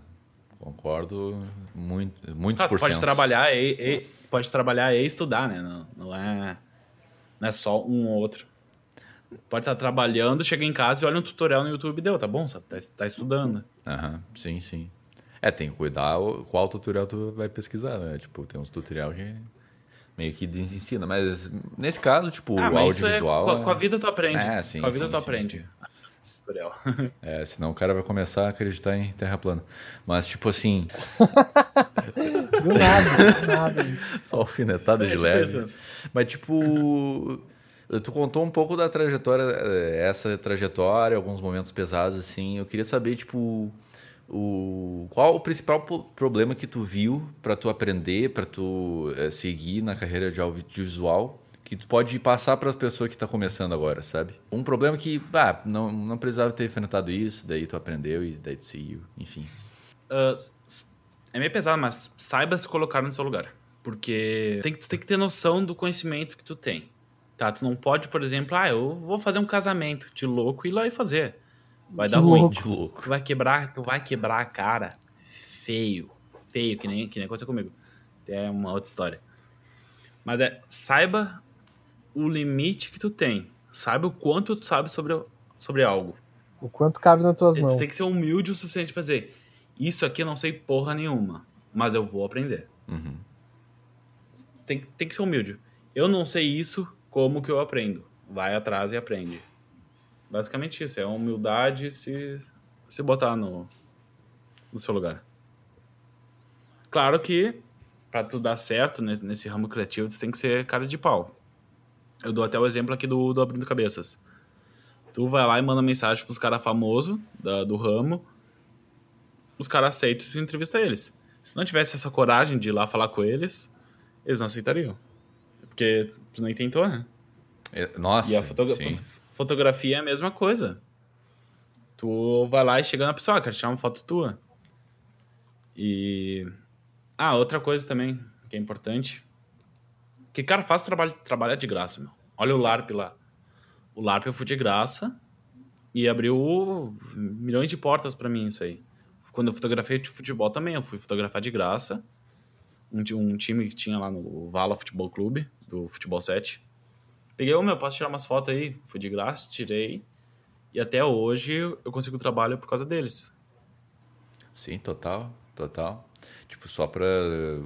[SPEAKER 1] Concordo muito, muitos ah, por
[SPEAKER 2] pode trabalhar e, e, pode trabalhar e estudar, né? Não, não, é, não é só um ou outro. Pode estar trabalhando, chega em casa e olha um tutorial no YouTube deu, tá bom? Sabe? Tá, tá estudando.
[SPEAKER 1] Aham, sim, sim. É, tem que cuidar qual tutorial tu vai pesquisar, né? Tipo, tem uns tutorial que meio que desensina, mas nesse caso, tipo, ah, o é audiovisual...
[SPEAKER 2] É, com, com, a vida tu aprende.
[SPEAKER 1] É, sim,
[SPEAKER 2] com a vida
[SPEAKER 1] sim,
[SPEAKER 2] tu
[SPEAKER 1] sim,
[SPEAKER 2] aprende.
[SPEAKER 1] Sim tutorial. *laughs* É, senão o cara vai começar a acreditar em terra plana. Mas, tipo assim. *laughs*
[SPEAKER 3] do nada, do nada.
[SPEAKER 1] Só alfinetada é, de tipo leve. Isso. Mas, tipo. Tu contou um pouco da trajetória, eh, essa trajetória, alguns momentos pesados, assim. Eu queria saber, tipo, o, qual o principal problema que tu viu para tu aprender, para tu é, seguir na carreira de audiovisual que tu pode passar para a pessoa que está começando agora, sabe? Um problema que, ah, não, não precisava ter enfrentado isso, daí tu aprendeu e daí tu seguiu, enfim.
[SPEAKER 2] Uh, é meio pesado, mas saiba se colocar no seu lugar. Porque tem, tu tem que ter noção do conhecimento que tu tem. Tá? Tu não pode, por exemplo, ah, eu vou fazer um casamento de louco e ir lá e fazer. Vai de dar louco. ruim. De louco. Tu vai quebrar, tu vai quebrar a cara feio. Feio, que nem, que nem aconteceu comigo. É uma outra história. Mas é, saiba o limite que tu tem. Sabe o quanto tu sabe sobre, sobre algo.
[SPEAKER 3] O quanto cabe nas tuas
[SPEAKER 2] tu
[SPEAKER 3] mãos.
[SPEAKER 2] Tu tem que ser humilde o suficiente pra dizer: Isso aqui eu não sei porra nenhuma, mas eu vou aprender.
[SPEAKER 1] Uhum.
[SPEAKER 2] Tem, tem que ser humilde. Eu não sei isso, como que eu aprendo? Vai atrás e aprende. Basicamente isso. É humildade se, se botar no, no seu lugar. Claro que, para tu dar certo nesse, nesse ramo criativo, tu tem que ser cara de pau. Eu dou até o exemplo aqui do, do Abrindo Cabeças. Tu vai lá e manda mensagem pros caras famosos do ramo, os caras aceitam e tu entrevista eles. Se não tivesse essa coragem de ir lá falar com eles, eles não aceitariam. Porque tu nem tentou, né?
[SPEAKER 1] É, nossa,
[SPEAKER 2] e a foto fotografia é a mesma coisa. Tu vai lá e chega na pessoa, ah, quer tirar uma foto tua. E... Ah, outra coisa também que é importante que, cara, faz trabalho, trabalhar de graça, meu. Olha o LARP lá. O LARP eu fui de graça e abriu milhões de portas para mim isso aí. Quando eu fotografei de futebol também, eu fui fotografar de graça. Um, um time que tinha lá no Vala Futebol Clube, do Futebol 7. Peguei, ô meu, posso tirar umas fotos aí? Fui de graça, tirei. E até hoje eu consigo trabalho por causa deles.
[SPEAKER 1] Sim, total, total. Tipo, só pra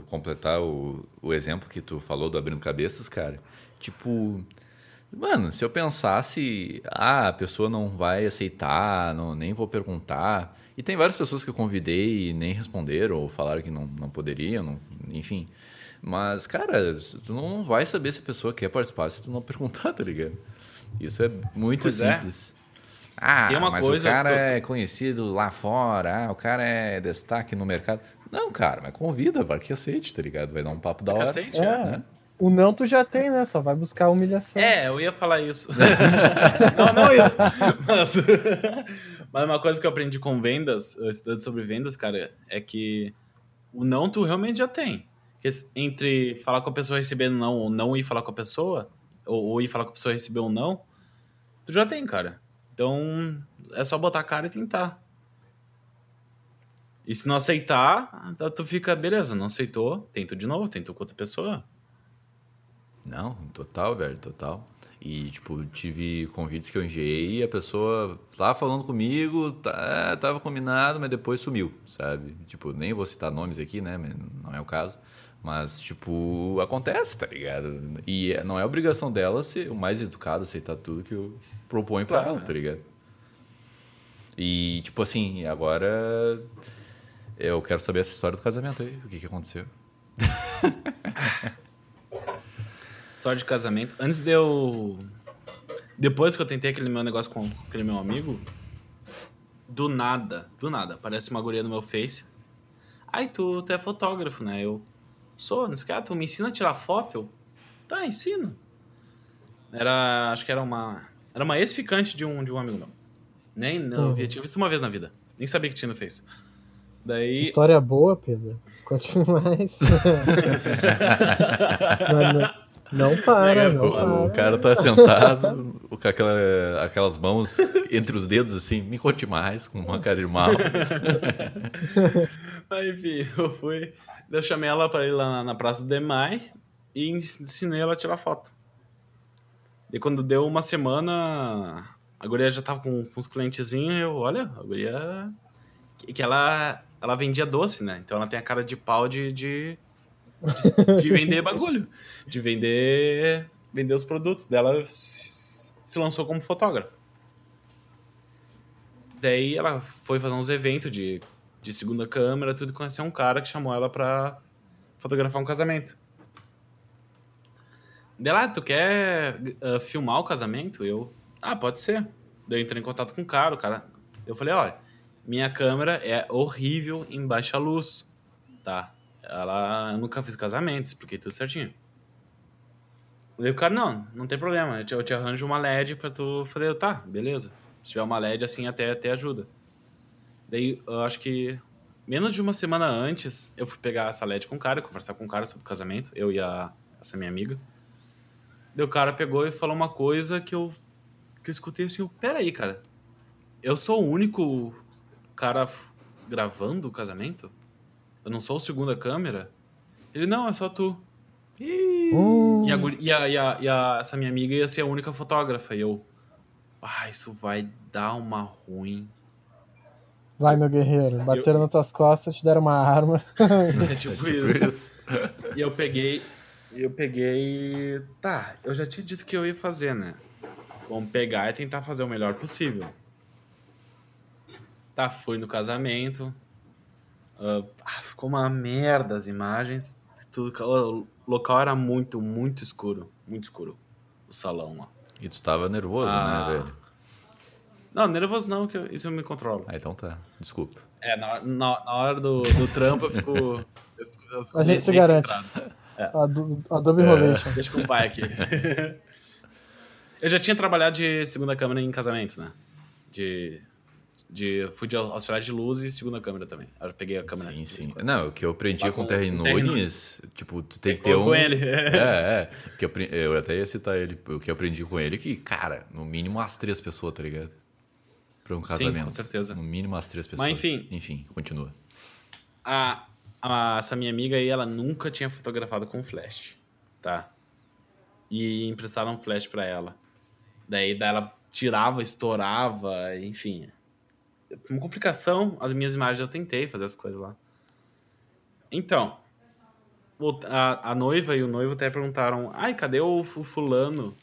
[SPEAKER 1] completar o, o exemplo que tu falou do Abrindo Cabeças, cara. Tipo, mano, se eu pensasse, ah, a pessoa não vai aceitar, não, nem vou perguntar. E tem várias pessoas que eu convidei e nem responderam, ou falaram que não, não poderiam, não, enfim. Mas, cara, tu não vai saber se a pessoa quer participar se tu não *laughs* perguntar, tá ligado? Isso é muito
[SPEAKER 2] Pois é.
[SPEAKER 1] simples. Ah,
[SPEAKER 2] Tem uma
[SPEAKER 1] mas o cara
[SPEAKER 2] tô-
[SPEAKER 1] é conhecido lá fora, ah, o cara é destaque no mercado. Não, cara, mas convida, vai que aceite, tá ligado? Vai dar um papo da hora.
[SPEAKER 2] Cacete,
[SPEAKER 3] É.
[SPEAKER 1] né?
[SPEAKER 3] O não tu já tem, né? Só vai buscar a humilhação.
[SPEAKER 2] É, eu ia falar isso. *laughs* não, não isso. Mas, *laughs* mas uma coisa que eu aprendi com vendas, estudando sobre vendas, cara, é que o não tu realmente já tem. Que entre falar com a pessoa e receber não, ou não ir falar com a pessoa, ou, ou ir falar com a pessoa e receber um não, tu já tem, cara. Então, é só botar a cara e tentar. E se não aceitar, tá- tu fica, beleza, não aceitou, tenta de novo, tenta com outra pessoa.
[SPEAKER 1] Não, total, velho, total. E, tipo, tive convites que eu enviei e a pessoa tava falando comigo, tá, é, tava combinado, mas depois sumiu, sabe? Tipo, nem vou citar nomes aqui, né? mas Não é o caso. Mas, tipo, acontece, tá ligado? E é- não é obrigação dela ser o mais educado, aceitar tudo que eu proponho pra
[SPEAKER 2] Claro,
[SPEAKER 1] ela, tá ligado? E, tipo assim, agora eu quero saber essa história do casamento aí. O que, que aconteceu? *laughs*
[SPEAKER 2] História de casamento. Antes de eu. Depois que eu tentei aquele meu negócio com aquele meu amigo, do nada, do nada, aparece uma guria no meu Face. Ai, tu, tu é fotógrafo, né? Eu sou, não sei o que, ah, tu me ensina a tirar foto? Eu, tá, ensino. Era, acho que era uma, era uma ex-ficante de um, de um amigo meu. Nem, não,
[SPEAKER 3] Uhum.
[SPEAKER 2] havia, tinha visto uma vez na vida. Nem sabia que tinha no Face.
[SPEAKER 3] Que
[SPEAKER 2] Daí,
[SPEAKER 3] história boa, Pedro. Conte mais. *laughs* não, não, não para, não
[SPEAKER 2] pô,
[SPEAKER 3] para.
[SPEAKER 1] O cara tá sentado com aquela, aquelas mãos entre os dedos, assim, me conte mais, com uma cara de mal. *laughs*
[SPEAKER 2] Aí, enfim, eu fui. Eu chamei ela pra ir lá na, na Praça do Demai e ensinei ela a tirar foto. E quando deu uma semana, a guria já tava com, com uns clientezinhos, eu, olha, a guria. Que, que ela, ela vendia doce, né? Então ela tem a cara de pau de, de, de, de vender bagulho. De vender, vender os produtos. Dela se lançou como fotógrafa. Daí ela foi fazer uns eventos de, de segunda câmera, tudo, e conheceu um cara que chamou ela pra fotografar um casamento. Daí lá, tu quer ah, filmar o casamento? Eu, ah, pode ser. Daí eu entrei em contato com o cara, o cara... Eu falei, olha, minha câmera é horrível em baixa luz, tá? Ela, eu nunca fiz casamento, expliquei tudo certinho. Daí o cara, não, não tem problema, eu te, eu te arranjo uma LED pra tu fazer. Eu, tá, beleza. Se tiver uma LED assim, até, até ajuda. Daí, eu acho que menos de uma semana antes, eu fui pegar essa LED com o cara, conversar com o cara sobre o casamento, eu e a, essa minha amiga. Daí o cara pegou e falou uma coisa que eu, que eu escutei assim, pera aí, cara. Eu sou o único cara gravando o casamento? Eu não sou o segunda câmera? Ele, não, é só tu.
[SPEAKER 3] Hum,
[SPEAKER 2] E, a, e, a, e, a, e a- essa minha amiga ia ser a única fotógrafa. E eu, ah, isso vai dar uma ruim.
[SPEAKER 3] vai, meu guerreiro. Bateram nas tuas costas, te deram uma arma. *laughs*
[SPEAKER 2] É tipo *laughs* isso. E eu peguei, eu peguei, tá, eu já tinha dito que eu ia fazer, né? Vamos pegar e tentar fazer o melhor possível. Tá, fui no casamento. ah, ficou uma merda as imagens. Tudo, o local era muito, muito escuro. Muito escuro. O salão lá.
[SPEAKER 1] E tu tava nervoso,
[SPEAKER 2] Ah.
[SPEAKER 1] né, velho?
[SPEAKER 2] Não, nervoso não, que eu- isso eu me controlo.
[SPEAKER 1] Ah, então tá. Desculpa.
[SPEAKER 2] É, na, na, na hora do, do trampo eu fico. eu fico- eu fico
[SPEAKER 3] A gente se garante. Ado- Adobe Relation.
[SPEAKER 2] Deixa com o pai aqui. *laughs* eu já tinha trabalhado de segunda câmera em casamento, né? De. De fui de auxiliar de luz e segunda câmera também. Eu peguei a câmera.
[SPEAKER 1] Sim, sim. Não, o que eu aprendi
[SPEAKER 2] Lá
[SPEAKER 1] com o
[SPEAKER 2] com- o Terry
[SPEAKER 1] Nunes, tipo, tu tem que ter
[SPEAKER 2] Com-
[SPEAKER 1] um...
[SPEAKER 2] com ele.
[SPEAKER 1] É, *laughs* é. Que eu, eu até ia citar ele. O que eu aprendi com ele é que, cara, no mínimo as três pessoas, tá ligado? Pra um
[SPEAKER 2] Sim,
[SPEAKER 1] casamento.
[SPEAKER 2] com certeza.
[SPEAKER 1] No mínimo as três pessoas.
[SPEAKER 2] Mas enfim.
[SPEAKER 1] Enfim, continua.
[SPEAKER 2] A, a- essa minha amiga aí, ela nunca tinha fotografado com flash, tá? e emprestaram um flash para ela. Daí, daí ela tirava, estourava, enfim. Uma complicação, as minhas imagens eu tentei fazer as coisas lá. Então, a, a noiva e o noivo até perguntaram: ai, cadê o, o fulano?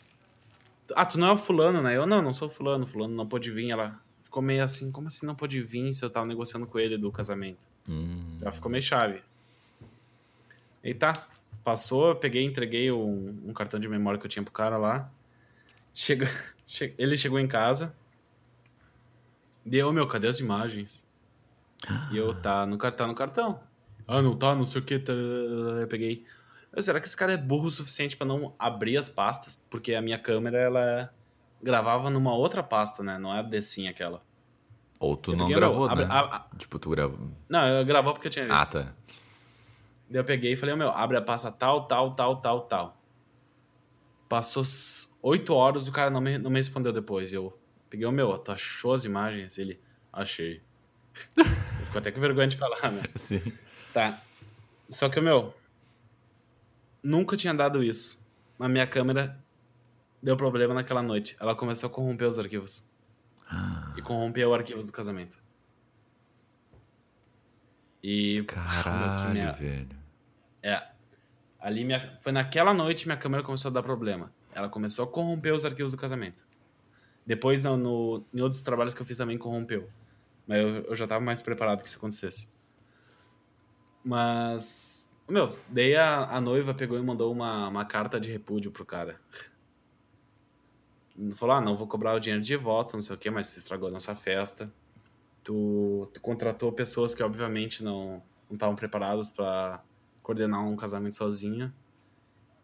[SPEAKER 2] Ah, tu não é o fulano, né? Eu não, não sou fulano, fulano não pôde vir. Ela ficou meio assim, como assim não pôde vir se eu tava negociando com ele do casamento?
[SPEAKER 1] Hum.
[SPEAKER 2] Ela ficou meio chave. E tá, passou, peguei, entreguei um, um, cartão de memória que eu tinha pro cara lá. Chega, *laughs* che, ele chegou em casa. Deu, meu, cadê as imagens? E eu, tá no, tá no cartão. Ah, não tá, não sei o que. Tá, eu peguei. Será que esse cara é burro o suficiente para não abrir as pastas? Porque a minha câmera, ela gravava numa outra pasta, né? Não é a Decinha aquela.
[SPEAKER 1] Ou tu eu não gravou, meu, né? A, a, tipo, tu gravou.
[SPEAKER 2] Não, eu gravou porque eu tinha visto.
[SPEAKER 1] Ah, tá.
[SPEAKER 2] Daí eu peguei e falei, meu, abre a pasta tal, tal, tal, tal, tal. Passou oito horas, o cara não me, não me respondeu depois. Eu peguei o meu, tu achou as imagens? Ele, achei. Ficou até com vergonha de falar, né? *laughs*
[SPEAKER 1] Sim.
[SPEAKER 2] Tá. Só que o meu, nunca tinha dado isso. A minha câmera deu problema naquela noite. Ela começou a corromper os arquivos.
[SPEAKER 1] Ah.
[SPEAKER 2] E corrompeu o arquivo do casamento. E.
[SPEAKER 1] Caralho, minha... velho.
[SPEAKER 2] É. Ali minha... foi naquela noite minha câmera começou a dar problema. Ela começou a corromper os arquivos do casamento. Depois, no, no, em outros trabalhos que eu fiz também, corrompeu. Mas eu, eu já estava mais preparado que isso acontecesse. Mas. Meu, daí a, a noiva pegou e mandou uma, uma carta de repúdio pro cara. Falou: ah, não vou cobrar o dinheiro de volta, não sei o que, mas estragou a nossa festa. Tu, tu contratou pessoas que, obviamente, não estavam preparadas para coordenar um casamento sozinha.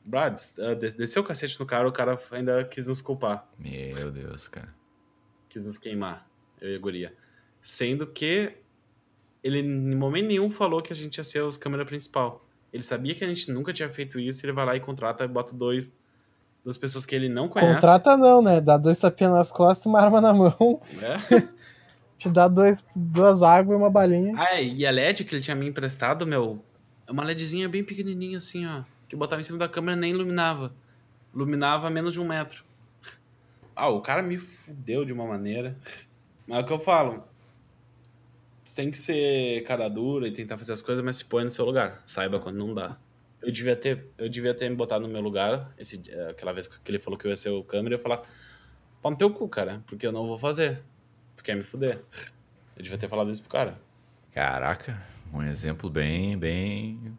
[SPEAKER 2] Brad, uh, desceu o cacete no cara, o cara ainda quis nos culpar.
[SPEAKER 1] Meu Deus, cara.
[SPEAKER 2] Quis nos queimar, eu e a guria. Sendo que ele em momento nenhum falou que a gente ia ser os câmera principal. Ele sabia que a gente nunca tinha feito isso, ele vai lá e contrata e bota dois duas pessoas que ele não conhece.
[SPEAKER 3] Contrata não, né? Dá dois tapinhas nas costas e uma arma na mão.
[SPEAKER 2] É. *laughs*
[SPEAKER 3] Te dá dois, duas águas e uma balinha.
[SPEAKER 2] Ah, e a LED que ele tinha me emprestado, meu, é uma LEDzinha bem pequenininha assim, ó. Que botava em cima da câmera nem iluminava. Iluminava a menos de um metro. Ah, o cara me fudeu de uma maneira. Mas é o que eu falo. Você tem que ser cara dura e tentar fazer as coisas, mas se põe no seu lugar. Saiba quando não dá. Eu devia ter, eu devia ter me botado no meu lugar, esse, aquela vez que ele falou que eu ia ser o câmera, eu ia falar, pau no teu cu, cara, porque eu não vou fazer. Tu quer me fuder. Eu devia ter falado isso pro cara.
[SPEAKER 1] Caraca, um exemplo bem, bem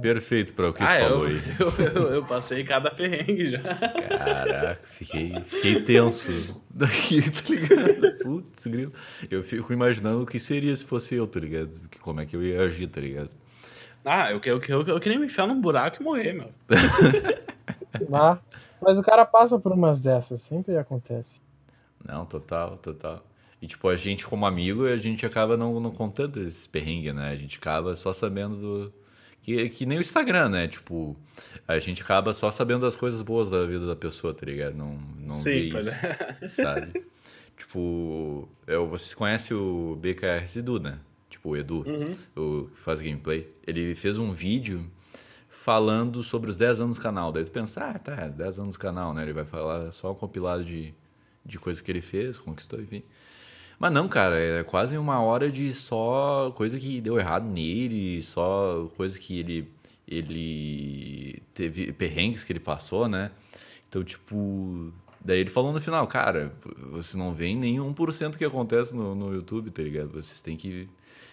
[SPEAKER 1] perfeito para o que
[SPEAKER 2] ah,
[SPEAKER 1] tu
[SPEAKER 2] eu,
[SPEAKER 1] falou aí. *laughs*
[SPEAKER 2] Eu, eu, eu, passei cada perrengue já.
[SPEAKER 1] Caraca, fiquei, fiquei tenso daqui, *laughs* tá ligado? Putz, grilo. Eu fico imaginando o que seria se fosse eu, tá ligado? Como é que eu ia agir, tá ligado?
[SPEAKER 2] Ah, eu, eu, eu, eu queria me enfiar num buraco e morrer, meu. *laughs*
[SPEAKER 3] ah, mas o cara passa por umas dessas, sempre acontece.
[SPEAKER 1] Não, total, total. E, tipo, a gente, como amigo, a gente acaba não, não contando esses perrengues, né? A gente acaba só sabendo do... Que, que nem o Instagram, né? Tipo, a gente acaba só sabendo das coisas boas da vida da pessoa, tá ligado? Não, não
[SPEAKER 2] Sim,
[SPEAKER 1] vê isso,
[SPEAKER 2] é. *laughs*
[SPEAKER 1] sabe? tipo, eu, vocês conhecem o BKR Edu, né? Tipo, o Edu,
[SPEAKER 2] uhum.
[SPEAKER 1] o que faz gameplay. Ele fez um vídeo falando sobre os 10 anos do canal. Daí tu pensa, ah, tá, 10 anos do canal, né? Ele vai falar só um compilado de, de coisas que ele fez, conquistou, enfim. Mas não, cara, é quase uma hora de só coisa que deu errado nele, só coisa que ele ele teve perrengues que ele passou, né? Então, tipo, daí ele falou no final, cara, você não vê nem 1% que acontece no, no YouTube, tá ligado? Vocês têm que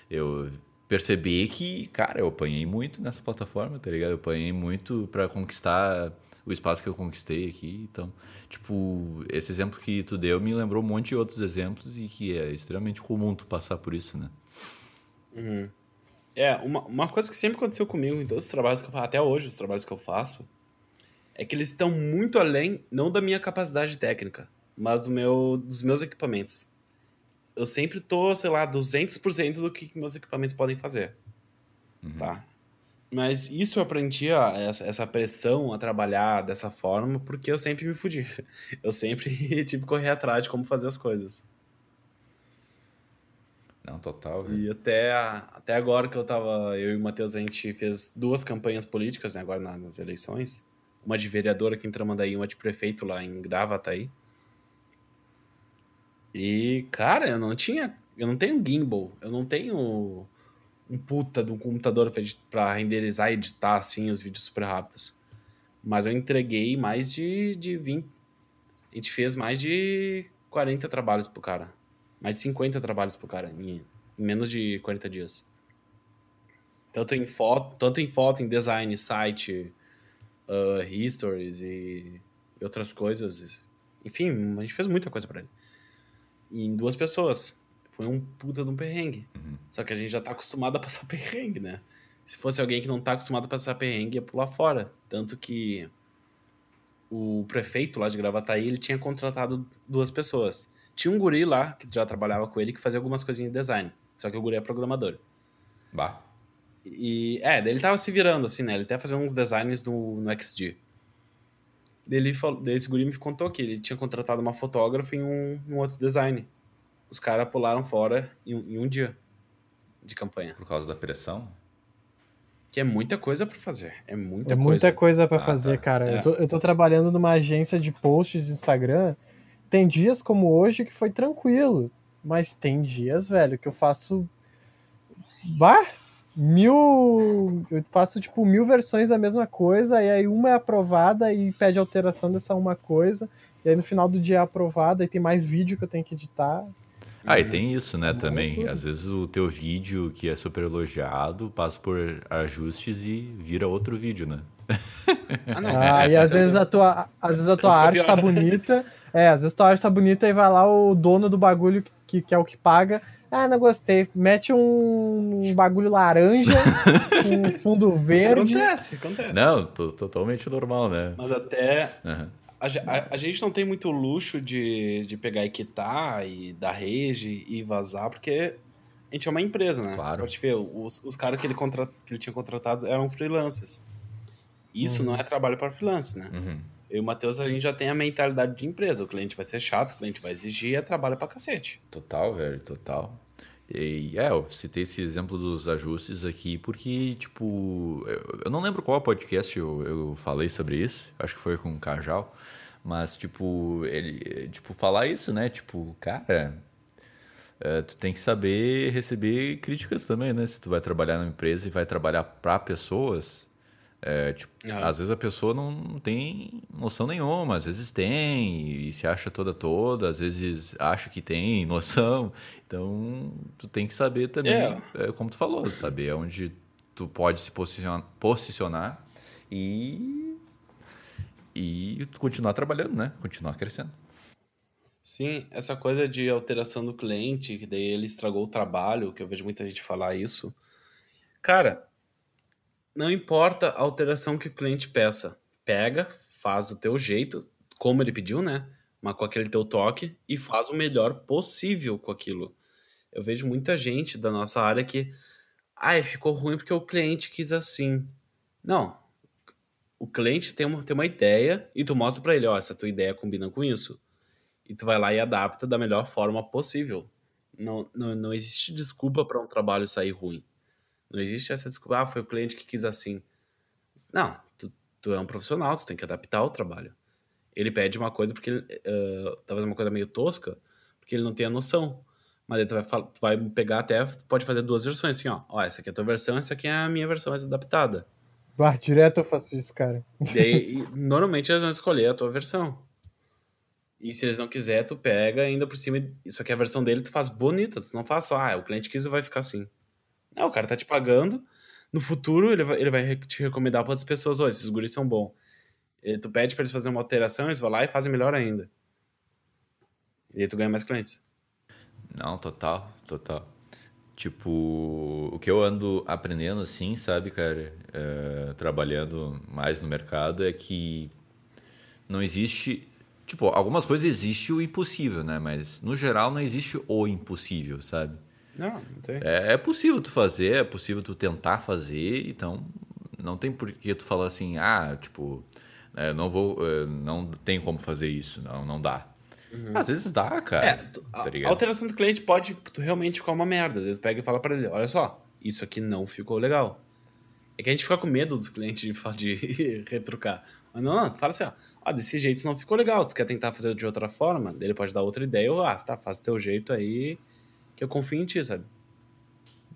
[SPEAKER 1] eu perceber que, cara, eu apanhei muito nessa plataforma, tá ligado? Eu apanhei muito para conquistar o espaço que eu conquistei aqui. Então, tipo, esse exemplo que tu deu me lembrou um monte de outros exemplos e que é extremamente comum tu passar por isso, né?
[SPEAKER 2] Uhum. É, uma, uma coisa que sempre aconteceu comigo em todos os trabalhos que eu faço, até hoje, os trabalhos que eu faço, é que eles estão muito além, não da minha capacidade técnica, mas do meu, dos meus equipamentos. Eu sempre tô, sei lá, 200% do que meus equipamentos podem fazer.
[SPEAKER 1] Uhum.
[SPEAKER 2] Tá? Mas isso eu aprendi, ó, essa, essa pressão a trabalhar dessa forma, porque eu sempre me fudi. *laughs* Eu sempre *laughs* tive que correr atrás de como fazer as coisas.
[SPEAKER 1] Não, total.
[SPEAKER 2] E até, até agora que eu tava, eu e o Matheus, a gente fez duas campanhas políticas, né, agora nas eleições. uma de vereador aqui em Tramandaí, uma de prefeito lá em Gravataí. E, cara, eu não tinha. Eu não tenho gimbal, eu não tenho um puta de um computador para renderizar e editar assim os vídeos super rápidos. Mas eu entreguei mais de, de 20. A gente fez mais de 40 trabalhos pro cara. Mais de 50 trabalhos pro cara em, em menos de 40 dias. Tanto em foto, tanto em foto, em design, site, uh, histories e, e outras coisas. Enfim, a gente fez muita coisa para ele. E em duas pessoas. Foi um puta de um perrengue. Uhum. Só que a gente já tá acostumado a passar *laughs* perrengue, né? Se fosse alguém que não tá acostumado a passar perrengue, ia pular fora. Tanto que o prefeito lá de Gravataí, ele tinha contratado duas pessoas. Tinha um guri lá, que já trabalhava com ele, que fazia algumas coisinhas de design. Só que o guri é programador.
[SPEAKER 1] Bah.
[SPEAKER 2] E, é, daí ele tava se virando, assim, né? Ele até fazendo uns designs no, no XG. Daí, ele falou, daí esse guri me contou que ele tinha contratado uma fotógrafa em um, um outro design. Os caras pularam fora em, em, um dia de campanha.
[SPEAKER 1] Por causa da pressão?
[SPEAKER 2] Que é muita coisa para fazer. É muita
[SPEAKER 3] é
[SPEAKER 2] coisa.
[SPEAKER 3] muita coisa para ah, fazer, tá. cara. É. Eu, tô, eu tô trabalhando numa agência de posts de Instagram. Tem dias como hoje que foi tranquilo. Mas tem dias, velho, que eu faço. Bah! mil. Eu faço tipo mil versões da mesma coisa, e aí uma é aprovada e pede alteração dessa uma coisa, e aí no final do dia é aprovada e tem mais vídeo que eu tenho que editar.
[SPEAKER 1] Ah, e tem isso, né, também. Às vezes o teu vídeo que é super elogiado passa por ajustes e vira outro vídeo, né?
[SPEAKER 3] Ah, não. *laughs* ah e às vezes a tua, às vezes a tua arte tá bonita. É, às vezes a tua arte tá bonita e vai lá o dono do bagulho que, que é o que paga ah, não gostei. Mete um bagulho laranja *laughs* com fundo verde.
[SPEAKER 2] Acontece, acontece.
[SPEAKER 1] Não, totalmente normal, né?
[SPEAKER 2] Mas até. Uhum. A, a, a, gente não tem muito luxo de, de pegar e quitar e dar rage e vazar, porque a gente é uma empresa, né?
[SPEAKER 1] Claro.
[SPEAKER 2] Pode ver, os, os caras que ele, contra, que ele tinha contratado eram freelancers. Isso uhum. não é trabalho para freelancers, né?
[SPEAKER 1] Uhum.
[SPEAKER 2] Eu e o Matheus, a gente já tem a mentalidade de empresa. O cliente vai ser chato, o cliente vai exigir, é trabalho pra cacete.
[SPEAKER 1] Total, velho, total. E, é, eu citei esse exemplo dos ajustes aqui porque, tipo, eu, eu não lembro qual podcast eu, eu falei sobre isso, acho que foi com o Cajal, mas, tipo, ele, tipo, falar isso, né? Tipo, cara, é, tu tem que saber receber críticas também, né? Se tu vai trabalhar numa empresa e vai trabalhar para pessoas, é, tipo, ah. Às vezes a pessoa não tem noção nenhuma, às vezes tem e se acha toda toda, às vezes acha que tem *laughs* noção. Então, tu tem que saber também, é. É, como tu falou, saber onde tu pode se posicionar, posicionar e, e continuar trabalhando, né? Continuar crescendo.
[SPEAKER 2] Sim, essa coisa de alteração do cliente, que daí ele estragou o trabalho, que eu vejo muita gente falar isso. Cara, não importa a alteração que o cliente peça. Pega, faz do teu jeito, como ele pediu, né? Mas com aquele teu toque e faz o melhor possível com aquilo. Eu vejo muita gente da nossa área que, ai, ficou ruim porque o cliente quis assim. Não. O cliente tem uma, tem uma ideia e tu mostra para ele, ó, essa tua ideia combina com isso. E tu vai lá e adapta da melhor forma possível. Não, não, não existe desculpa para um trabalho sair ruim. Não existe essa desculpa, ah, foi o cliente que quis assim. Não, tu, tu é um profissional, tu tem que adaptar o trabalho. Ele pede uma coisa porque ele, uh, talvez uma coisa meio tosca, porque ele não tem a noção. Mas ele tu vai, tu vai pegar até, tu pode fazer duas versões, assim, ó. Ó, essa aqui é a tua versão, essa aqui é a minha versão mais adaptada.
[SPEAKER 3] Bah, direto eu faço isso, cara.
[SPEAKER 2] Daí, normalmente eles vão escolher a tua versão. E se eles não quiser, tu pega ainda por cima. Só que a versão dele tu faz bonita, tu não faz só, ah, o cliente quis e vai ficar assim. Não, o cara tá te pagando. No futuro, ele vai, ele vai te recomendar para outras pessoas: olha, esses guris são bons. E tu pede para eles fazerem uma alteração, eles vão lá e fazem melhor ainda. E aí tu ganha mais clientes.
[SPEAKER 1] Não, total, total. Tipo, o que eu ando aprendendo assim, sabe, cara, é, trabalhando mais no mercado, é que não existe. Tipo, algumas coisas existe o impossível, né? Mas no geral não existe o impossível, sabe?
[SPEAKER 2] Não, não tem.
[SPEAKER 1] É, é possível tu fazer, é possível tu tentar fazer, então não tem por que tu falar assim, ah, tipo, é, não vou, é, não tem como fazer isso, não, não dá. Uhum. Às vezes dá, cara. É, tá
[SPEAKER 2] a alteração do cliente pode realmente ficar uma merda. Tu pega e fala para ele, olha só, isso aqui não ficou legal. É que a gente fica com medo dos clientes de, de *laughs* retrucar. Mas não, não, tu fala assim, ó, ah, desse jeito não ficou legal, tu quer tentar fazer de outra forma? Ele pode dar outra ideia, ou, ah, tá, faz teu jeito aí, que eu confio em ti, sabe?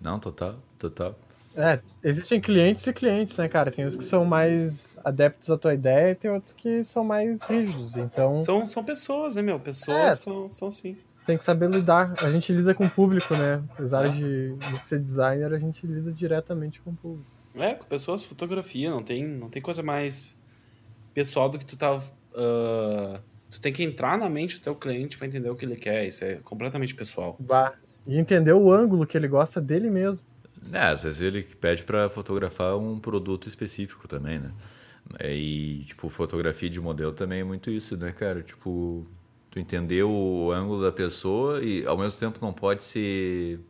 [SPEAKER 1] Não, total, total.
[SPEAKER 3] É, existem clientes e clientes, né, cara? Tem os que são mais adeptos à tua ideia e tem outros que são mais rígidos, então...
[SPEAKER 2] São, são pessoas, né, meu? Pessoas é, são, são assim.
[SPEAKER 3] Tem que saber lidar. A gente lida com o público, né? Apesar é. de, de ser designer, a gente lida diretamente com o público.
[SPEAKER 2] É, com pessoas, fotografia, não tem, não tem coisa mais pessoal do que tu tá... Uh, tu tem que entrar na mente do teu cliente para entender o que ele quer, isso é completamente pessoal.
[SPEAKER 3] Bah. E entender o ângulo que ele gosta dele mesmo.
[SPEAKER 1] É, às vezes ele pede para fotografar um produto específico também, né? E, tipo, fotografia de modelo também é muito isso, né, cara? Tipo, tu entender o ângulo da pessoa e, ao mesmo tempo, não pode ser...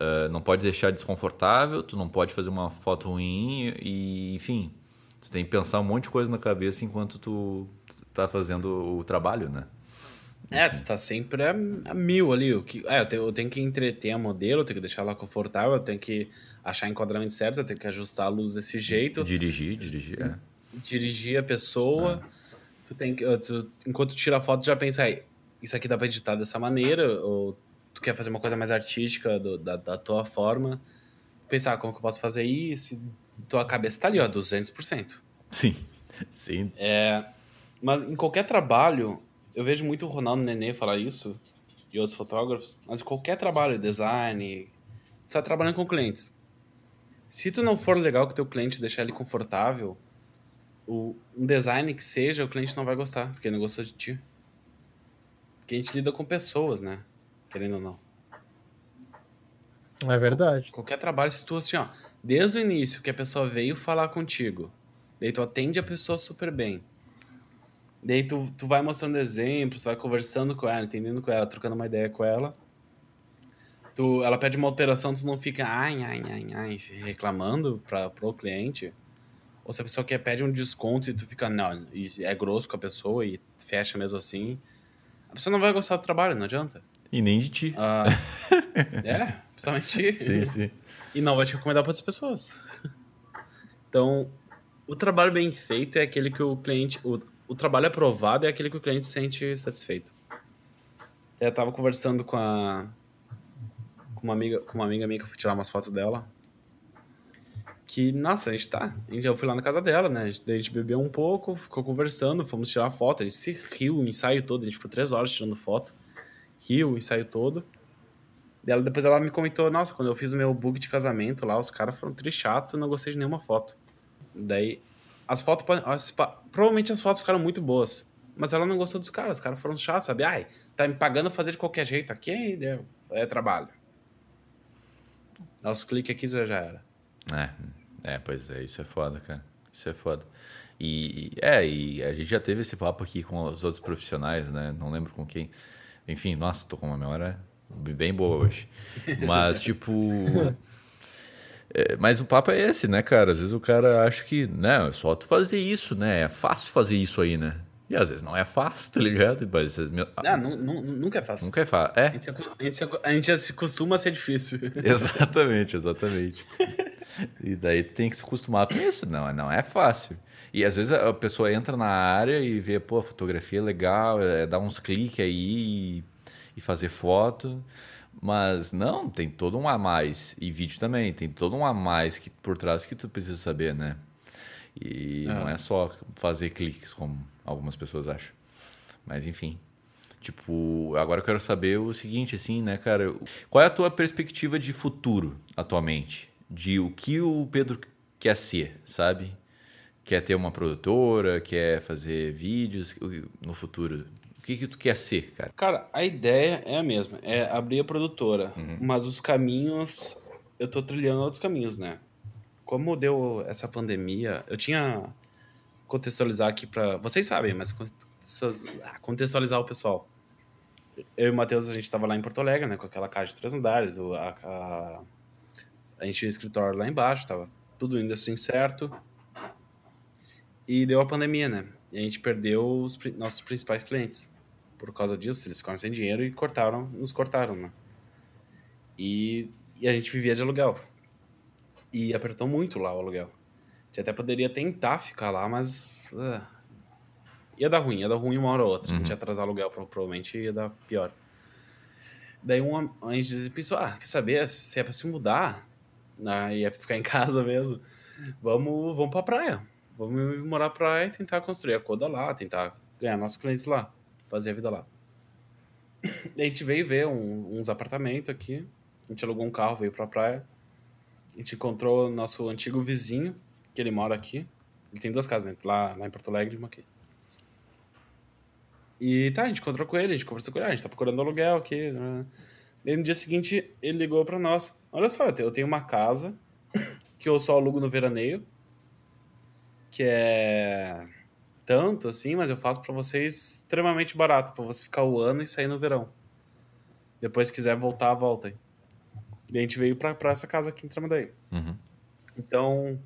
[SPEAKER 1] Uh, não pode deixar desconfortável, tu não pode fazer uma foto ruim e, enfim, tu tem que pensar um monte de coisa na cabeça enquanto tu tá fazendo o trabalho, né?
[SPEAKER 2] É, tu tá sempre a, a mil ali. O que, é, eu tenho, eu tenho, que entreter a modelo, eu tenho que deixar ela confortável, eu tenho que achar enquadramento certo, eu tenho que ajustar a luz desse jeito.
[SPEAKER 1] Dirigir, dirigir, é.
[SPEAKER 2] Dirigir a pessoa. É. Tu tem que, tu, enquanto tu tira a foto, já pensa, aí, isso aqui dá pra editar dessa maneira, ou tu quer fazer uma coisa mais artística do, da, da tua forma. Pensar, como que eu posso fazer isso? Tua cabeça tá ali, ó, 200%.
[SPEAKER 1] Sim, sim.
[SPEAKER 2] É, mas em qualquer trabalho, eu vejo muito o Ronaldo Nenê falar isso e outros fotógrafos, mas qualquer trabalho, design, tu tá trabalhando com clientes. Se tu não for legal com o teu cliente, deixar ele confortável, o, um design que seja, o cliente não vai gostar, porque ele não gostou de ti. Porque a gente lida com pessoas, né? Querendo ou não.
[SPEAKER 3] É verdade.
[SPEAKER 2] Qualquer trabalho, se tu assim, ó, desde o início que a pessoa veio falar contigo, daí tu atende a pessoa super bem, Daí tu, tu vai mostrando exemplos, vai conversando com ela, entendendo com ela, trocando uma ideia com ela. Tu, ela pede uma alteração, tu não fica ai, ai, ai, ai, reclamando para pro cliente. Ou se a pessoa quer pede um desconto e tu fica, não, e é grosso com a pessoa e fecha mesmo assim. A pessoa não vai gostar do trabalho, não adianta.
[SPEAKER 1] E nem de ti.
[SPEAKER 2] Ah, *laughs* é, principalmente.
[SPEAKER 1] sim, sim.
[SPEAKER 2] E não vai te recomendar para outras pessoas. Então, o trabalho bem feito é aquele que o cliente, o, o trabalho aprovado é aquele que o cliente se sente satisfeito. Eu estava conversando com a com uma amiga, com uma amiga minha que eu fui tirar umas fotos dela. Que, nossa, a gente tá. A gente, eu fui lá na casa dela, né? A gente, a gente bebeu um pouco, ficou conversando, fomos tirar foto. A gente se riu o ensaio todo, a gente ficou três horas tirando foto. Riu o ensaio todo. Ela, depois ela me comentou, nossa, quando eu fiz o meu book de casamento lá, os caras foram tri chato, não gostei de nenhuma foto. Daí as fotos. As, provavelmente as fotos ficaram muito boas. Mas ela não gostou dos caras. Os caras foram chatos, sabe? Ai, tá me pagando fazer de qualquer jeito aqui, é, é trabalho. Nosso clique aqui já era.
[SPEAKER 1] É, é, pois é, isso é foda, cara. Isso é foda. E, é, e a gente já teve esse papo aqui com os outros profissionais, né? Não lembro com quem. Enfim, nossa, tô com uma memória bem boa hoje. Mas, tipo. *laughs* É, mas o papo é esse, né, cara? Às vezes o cara acha que, né, é só tu fazer isso, né? É fácil fazer isso aí, né? E às vezes não é fácil, tá ligado? Mas,
[SPEAKER 2] meu... Ah, nunca é fácil.
[SPEAKER 1] Nunca é fácil. É.
[SPEAKER 2] A gente, a, gente, a gente já se costuma a ser difícil. *laughs* *laughs*
[SPEAKER 1] exatamente, exatamente. e daí tu tem que se acostumar com isso. Não, não é fácil. E às vezes a pessoa entra na área e vê, pô, a fotografia é legal, é, dá uns cliques aí e, e fazer foto. Mas não, tem todo um a mais. E vídeo também, tem todo um a mais que, por trás que tu precisa saber, né? E é. não é só fazer cliques, como algumas pessoas acham. Mas enfim. Tipo, agora eu quero saber o seguinte, assim, né, cara? Qual é a tua perspectiva de futuro atualmente? De o que o Pedro quer ser, sabe? Quer ter uma produtora, quer fazer vídeos no futuro? O que, que tu quer ser, cara?
[SPEAKER 2] Cara, a ideia é a mesma. É abrir a produtora. Uhum. Mas os caminhos... Eu tô trilhando outros caminhos, né? Como deu essa pandemia... Eu tinha... Contextualizar aqui para Vocês sabem, mas contextualizar o pessoal. Eu e o Matheus, a gente tava lá em Porto Alegre, né? Com aquela casa de três andares. A, a, a gente tinha o escritório lá embaixo. Tava tudo indo assim certo. E deu a pandemia, né? E a gente perdeu os nossos principais clientes por causa disso, eles ficaram sem dinheiro e cortaram, nos cortaram, né? E, e a gente vivia de aluguel. E apertou muito lá o aluguel. gente até poderia tentar ficar lá, mas. Uh, ia dar ruim, ia dar ruim uma hora ou outra. Uhum. A gente ia atrasar aluguel, provavelmente ia dar pior. Daí um, a gente pensou, ah, quer saber, se é pra se mudar, né, ia ficar em *laughs* casa mesmo, vamos, vamos pra praia. Vamos morar pra praia e tentar construir a coda lá, tentar ganhar nossos clientes lá, fazer a vida lá. Daí *coughs* a gente veio ver um, uns apartamentos aqui, a gente alugou um carro, veio pra praia, a gente encontrou nosso antigo vizinho, que ele mora aqui. Ele tem duas casas, né? Lá, lá em Porto Alegre e uma aqui. E tá, a gente encontrou com ele, a gente conversou com ele, ah, a gente tá procurando aluguel aqui. Né? E no dia seguinte ele ligou pra nós. Olha só, eu tenho uma casa *coughs* que eu só alugo no veraneio, que é tanto assim, mas eu faço para vocês extremamente barato, para você ficar o ano e sair no verão. Depois se quiser voltar, volta aí. E a gente veio pra, pra essa casa aqui em Tramandaí. Uhum. Então,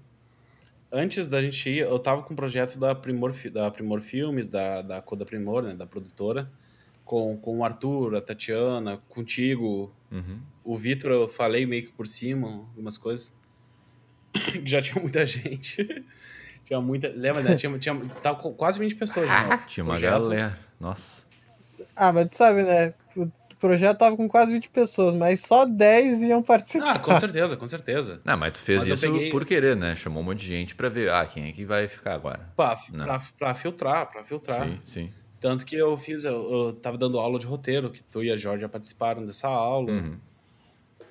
[SPEAKER 2] antes da gente ir, eu tava com um projeto da Primor, da Primor Filmes, da, da Coda Primor, né, da produtora, com, com o Arthur, a Tatiana, contigo, uhum. o Vitor, eu falei meio que por cima algumas coisas. *coughs* Já tinha muita gente. Tinha muita. Lembra, né? Tinha, tinha, tava com quase 20 pessoas.
[SPEAKER 1] Ah, tinha uma projeto. galera. Nossa.
[SPEAKER 3] Ah, mas tu sabe, né? O projeto tava com quase 20 pessoas, mas só 10 iam participar.
[SPEAKER 2] Ah, com certeza, com certeza. *laughs*
[SPEAKER 1] Não, mas tu fez mas isso peguei... por querer, né? Chamou um monte de gente pra ver, ah, quem é que vai ficar agora?
[SPEAKER 2] Pra, pra, pra, filtrar, pra filtrar.
[SPEAKER 1] Sim, sim.
[SPEAKER 2] Tanto que eu fiz, eu, eu tava dando aula de roteiro, que tu e a Jorge participaram dessa aula. Uhum.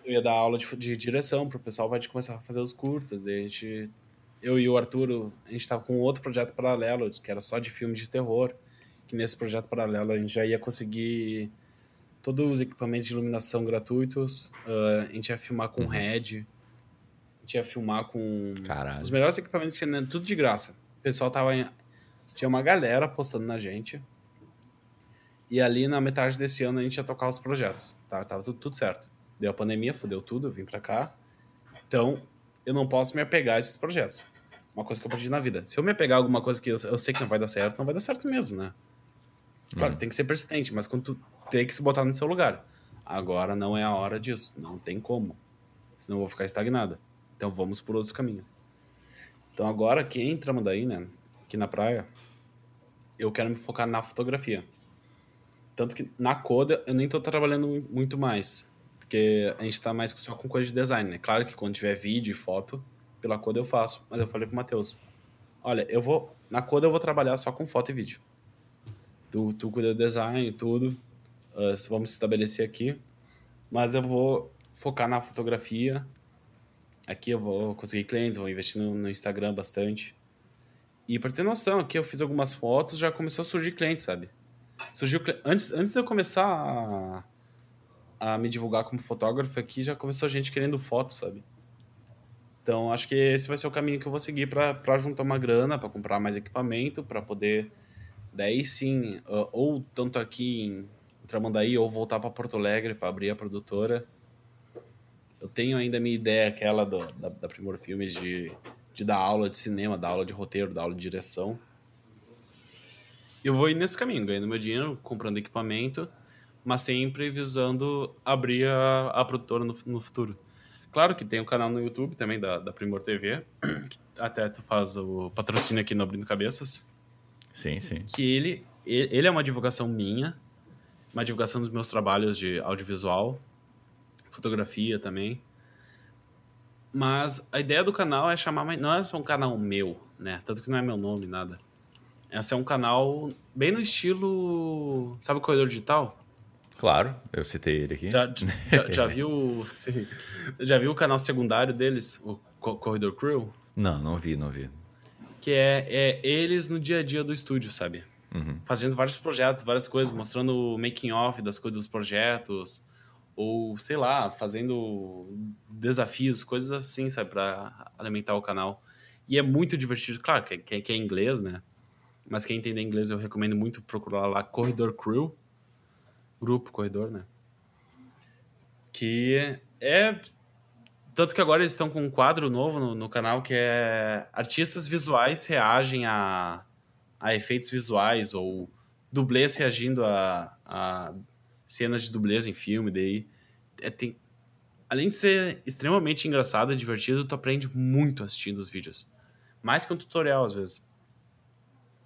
[SPEAKER 2] Eu ia dar aula de, de direção pro pessoal vai começar a fazer os curtas. Daí a gente, eu e o Arthur, a gente tava com outro projeto paralelo, que era só de filmes de terror. Que nesse projeto paralelo a gente já ia conseguir todos os equipamentos de iluminação gratuitos. Uh, a gente ia filmar com uhum. Red. A gente ia filmar com
[SPEAKER 1] Caralho.
[SPEAKER 2] os melhores equipamentos que tinha, né? tudo de graça. O pessoal tava. Em... Tinha uma galera postando na gente. E ali na metade desse ano a gente ia tocar os projetos. Tá? Tava tudo, tudo certo. Deu a pandemia, fodeu tudo, eu vim pra cá. Então, eu não posso me apegar a esses projetos. Uma coisa que eu aprendi na vida. Se eu me apegar a alguma coisa que eu, eu sei que não vai dar certo, não vai dar certo mesmo, né? Claro, uhum. tem que ser persistente, mas quando tu tem que se botar no seu lugar. Agora não é a hora disso, não tem como. Senão eu vou ficar estagnada. Então vamos por outros caminhos. Então agora que entramos daí, né, aqui na praia, eu quero me focar na fotografia. Tanto que na Coda eu nem tô trabalhando muito mais, porque a gente tá mais só com coisa de design, né? Claro que quando tiver vídeo e foto, pela Coda eu faço, mas eu falei pro Matheus, olha, eu vou na Coda eu vou trabalhar só com foto e vídeo. Tu, tu cuida do design, tudo, uh, vamos se estabelecer aqui, mas eu vou focar na fotografia. Aqui eu vou conseguir clientes, vou investir no, no Instagram bastante. E para ter noção, aqui eu fiz algumas fotos, já começou a surgir clientes, sabe? Surgiu antes, antes de eu começar a, a me divulgar como fotógrafo aqui, já começou gente querendo fotos, sabe? Então acho que esse vai ser o caminho que eu vou seguir para juntar uma grana, para comprar mais equipamento, para poder daí sim, ou tanto aqui em Tramandaí ou voltar para Porto Alegre para abrir a produtora. Eu tenho ainda a minha ideia, aquela do, da, da Primor Filmes, de, de dar aula de cinema, dar aula de roteiro, dar aula de direção. E eu vou ir nesse caminho, ganhando meu dinheiro, comprando equipamento, mas sempre visando abrir a, a produtora no, no futuro. Claro que tem o um canal no YouTube também da, da Primor TV, *clears throat* que até tu faz o patrocínio aqui no Abrindo Cabeças.
[SPEAKER 1] Sim, sim.
[SPEAKER 2] Que ele, ele é uma divulgação minha, uma divulgação dos meus trabalhos de audiovisual, fotografia também. Mas a ideia do canal é chamar, não é só um canal meu, né? Tanto que não é meu nome, nada. Esse é um canal bem no estilo. Sabe o Corredor Digital?
[SPEAKER 1] Claro, eu citei ele aqui.
[SPEAKER 2] Já, *laughs* já, já viu, sim, já viu o canal secundário deles, o Corredor Crew?
[SPEAKER 1] Não, não vi, não vi.
[SPEAKER 2] Que é, é eles no dia a dia do estúdio, sabe? Uhum. Fazendo vários projetos, várias coisas, mostrando o making off das coisas dos projetos, ou sei lá, fazendo desafios, coisas assim, sabe, para alimentar o canal. E é muito divertido, claro, que, que, que é inglês, né? Mas quem entender inglês eu recomendo muito procurar lá Corridor Crew, grupo Corredor, né? Que é tanto que agora eles estão com um quadro novo no, no canal que é artistas visuais reagem a a efeitos visuais ou dublês reagindo a, a cenas de dublês em filme, daí é, tem, além de ser extremamente engraçado e divertido, tu aprende muito assistindo os vídeos. Mais que um tutorial, às vezes.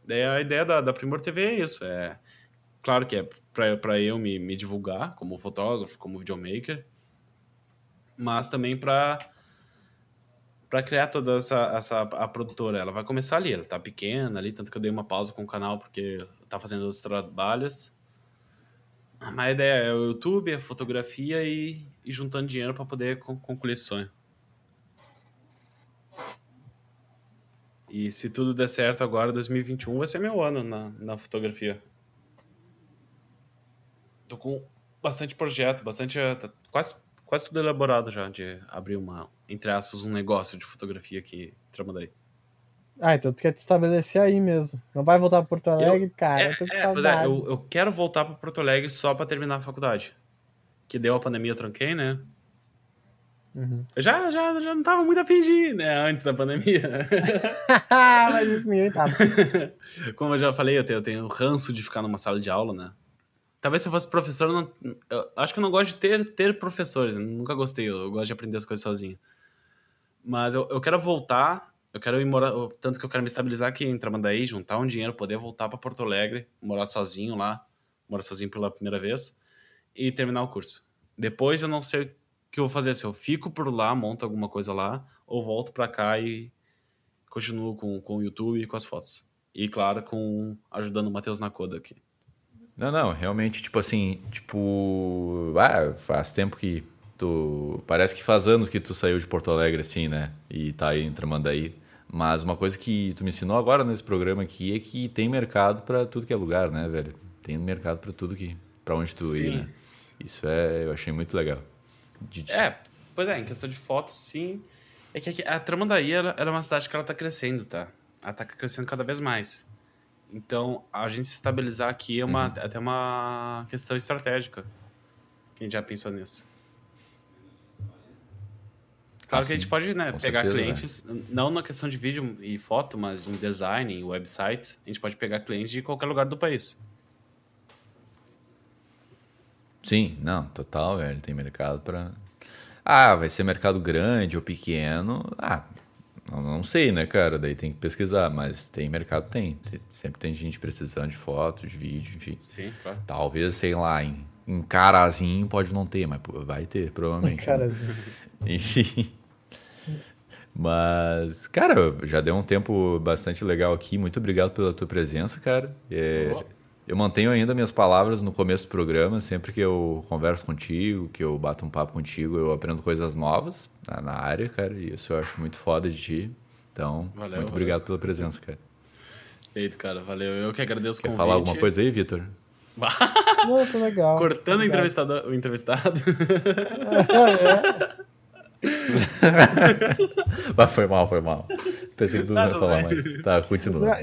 [SPEAKER 2] Daí a ideia da, da Primor TV é isso. É, claro que é para eu me, me divulgar como fotógrafo, como videomaker, mas também para para criar toda essa, essa a produtora. Ela vai começar ali, ela tá pequena ali, tanto que eu dei uma pausa com o canal porque tá fazendo outros trabalhos. Mas a ideia é o YouTube, a fotografia e, e juntando dinheiro para poder concluir esse sonho. E se tudo der certo agora, 2021 vai ser meu ano na, na fotografia. Tô com bastante projeto, bastante. Tá quase, quase tudo elaborado já de abrir uma, entre aspas, um negócio de fotografia aqui Tramandaí.
[SPEAKER 3] Ah, então tu quer te estabelecer aí mesmo. Não vai voltar para Porto Alegre, eu, cara. É, eu tô com é, é saudade.
[SPEAKER 2] É, eu, eu, quero voltar para Porto Alegre só para terminar a faculdade. Que deu a pandemia, eu tranquei, né? Uhum. Eu já, já, já não tava muito afim de ir, né? Antes da pandemia. *laughs*
[SPEAKER 3] Mas isso ninguém tava. *laughs*
[SPEAKER 2] Como eu já falei, eu tenho, eu tenho ranço de ficar numa sala de aula, né? Talvez se eu fosse professor, eu, não, eu acho que eu não gosto de ter, ter professores. Nunca gostei, eu gosto de aprender as coisas sozinho. Mas eu, eu quero voltar, eu quero ir morar. Tanto que eu quero me estabilizar aqui em Tramandaí, juntar um dinheiro, poder voltar para Porto Alegre, morar sozinho lá, morar sozinho pela primeira vez, e terminar o curso. Depois eu não sei o que eu vou fazer, se eu fico por lá, monto alguma coisa lá, ou volto para cá e continuo com, com o YouTube e com as fotos. E claro, com ajudando o Matheus na coda aqui.
[SPEAKER 1] Não, não, realmente, tipo assim, tipo. Ah, faz tempo que tu. Parece que faz anos que tu saiu de Porto Alegre, assim, né? E tá aí em Tramandaí. Mas uma coisa que tu me ensinou agora nesse programa aqui é que tem mercado para tudo que é lugar, né, velho? Tem mercado para tudo que. para onde tu sim. ir, né? Isso é. Eu achei muito legal.
[SPEAKER 2] De... É, pois é, em questão de fotos, sim. É que a Tramandaí ela, ela é uma cidade que ela tá crescendo, tá? Ela tá crescendo cada vez mais. Então, a gente se estabilizar aqui é uma, uhum. até uma questão estratégica. Quem já pensou nisso? Claro ah, que a gente pode né, pegar certeza, clientes, né? não na questão de vídeo e foto, mas em design, em websites, a gente pode pegar clientes de qualquer lugar do país.
[SPEAKER 1] Sim, não, total, velho. Tem mercado para. Ah, vai ser mercado grande ou pequeno. Ah, não, não sei, né, cara? Daí tem que pesquisar, mas tem mercado, tem. Sempre tem gente precisando de fotos, de vídeo, enfim.
[SPEAKER 2] Sim, claro.
[SPEAKER 1] Talvez, sei lá, em, em carazinho pode não ter, mas vai ter, provavelmente.
[SPEAKER 3] Carazinho. *laughs*
[SPEAKER 1] Enfim. Mas, cara, já deu um tempo bastante legal aqui. Muito obrigado pela tua presença, cara. É, eu mantenho ainda minhas palavras no começo do programa. Sempre que eu converso contigo, que eu bato um papo contigo, eu aprendo coisas novas na, na área, cara. E isso eu acho muito foda de ti. Então, valeu, muito valeu. obrigado pela presença, cara.
[SPEAKER 2] Feito, cara. Valeu. Eu que agradeço o
[SPEAKER 1] Quer falar alguma coisa aí, Vitor? *laughs*
[SPEAKER 3] Muito legal.
[SPEAKER 2] Cortando o entrevistado. O entrevistado. *laughs*
[SPEAKER 1] Mas foi mal, foi mal. Pensei que tu não ia falar mais. Tá, continua.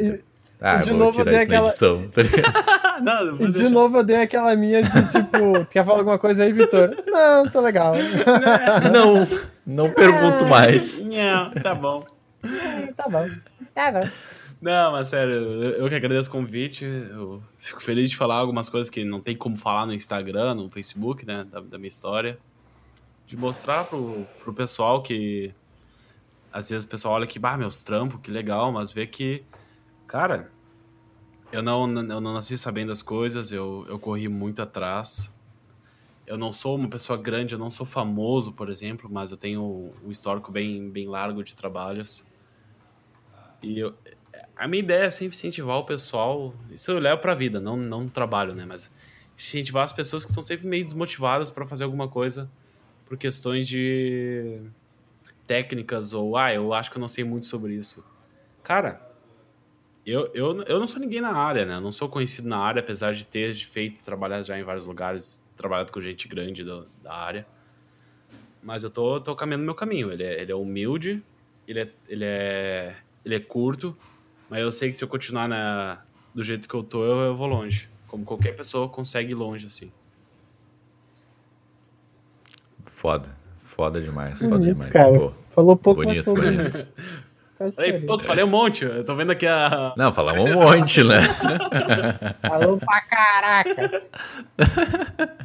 [SPEAKER 3] Ah, de novo eu dei aquela. Edição, tá *laughs* não, e de novo eu dei aquela minha de tipo, *laughs* quer falar alguma coisa aí, Vitor? Não, tô legal. *laughs*
[SPEAKER 1] Não, não pergunto é, mais.
[SPEAKER 2] Não, tá bom.
[SPEAKER 3] É, tá bom. Tá bom.
[SPEAKER 2] Não, mas sério, eu que agradeço o convite. Eu fico feliz de falar algumas coisas que não tem como falar no Instagram, no Facebook, né, da, da minha história. De mostrar pro, pro pessoal que às vezes o pessoal olha que, bah, meus trampos, que legal, mas vê que Cara, eu não, eu não nasci sabendo as coisas, eu, eu corri muito atrás. Eu não sou uma pessoa grande, eu não sou famoso, por exemplo, mas eu tenho um histórico bem, bem largo de trabalhos. E eu, a minha ideia é sempre incentivar o pessoal, isso eu levo pra vida, não, não trabalho, né? Mas incentivar as pessoas que estão sempre meio desmotivadas para fazer alguma coisa por questões de técnicas ou, ah, eu acho que eu não sei muito sobre isso. Cara, eu, eu, eu não sou ninguém na área, né? Eu não sou conhecido na área, apesar de ter feito, trabalhar já em vários lugares, trabalhado com gente grande do, da área. Mas eu tô, tô caminhando meu caminho. Ele é, ele é humilde, ele é, ele, é, ele é curto, mas eu sei que se eu continuar na, do jeito que eu tô, eu, eu vou longe. Como qualquer pessoa consegue ir longe, assim.
[SPEAKER 1] Foda. Foda demais. Foda
[SPEAKER 3] bonito,
[SPEAKER 1] demais.
[SPEAKER 3] Cara. Pô, Falou pouco,
[SPEAKER 1] bonito, bonito. *laughs*
[SPEAKER 2] Falei, pô, falei um monte. Eu tô vendo aqui a.
[SPEAKER 1] Não, falamos um monte, né? *laughs*
[SPEAKER 3] Falou pra caraca.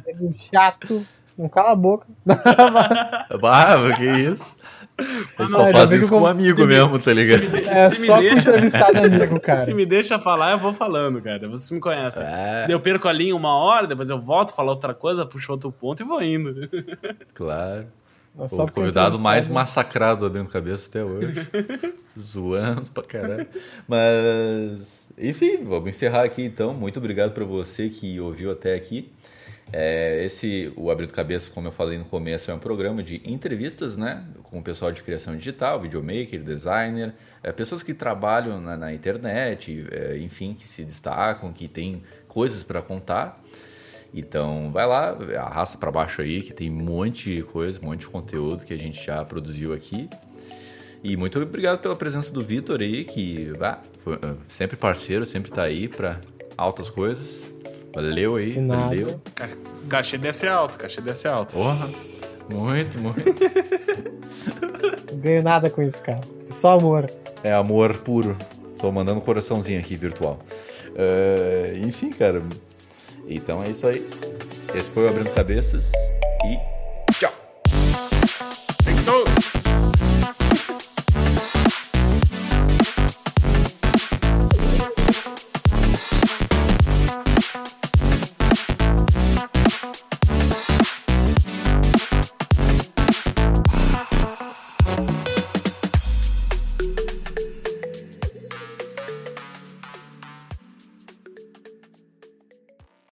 [SPEAKER 3] É um chato. Não cala a boca. *laughs*
[SPEAKER 1] Barra, que isso? Ele só
[SPEAKER 3] Não,
[SPEAKER 1] faz
[SPEAKER 3] já vi
[SPEAKER 1] isso
[SPEAKER 3] eu-
[SPEAKER 1] com um amigo mesmo, tá ligado?
[SPEAKER 3] É
[SPEAKER 2] Se me
[SPEAKER 3] só com entrevistado amigo, *laughs* cara.
[SPEAKER 2] Se me deixa falar, eu vou falando, cara. Vocês me conhecem.
[SPEAKER 1] É,
[SPEAKER 2] Eu perco a linha uma hora, depois eu volto, falo outra coisa, puxo outro ponto e vou indo.
[SPEAKER 1] claro. O convidado mais massacrado abrindo cabeça até hoje. *laughs* Zoando pra caralho. Mas, enfim, vamos encerrar aqui então. Muito obrigado para você que ouviu até aqui. É, esse, o Abrindo Cabeça, como eu falei no começo, é um programa de entrevistas, né? Com o pessoal de criação digital, videomaker, designer, é, pessoas que trabalham na, na internet, é, enfim, que se destacam, que têm coisas para contar. Então, vai lá, arrasta para baixo aí, que tem um monte de coisa, um monte de conteúdo que a gente já produziu aqui. E muito obrigado pela presença do Vitor aí, que ah, foi, sempre parceiro, sempre tá aí para altas coisas. Valeu aí, valeu.
[SPEAKER 2] Ca- Cachê desce alto, cachê desce alto.
[SPEAKER 1] Porra, muito, muito.
[SPEAKER 3] Ganho nada com isso, cara. Só amor.
[SPEAKER 1] É amor puro. Tô mandando um coraçãozinho aqui virtual. Ah, enfim, cara. Então é isso aí. Esse foi o Abrindo Cabeças e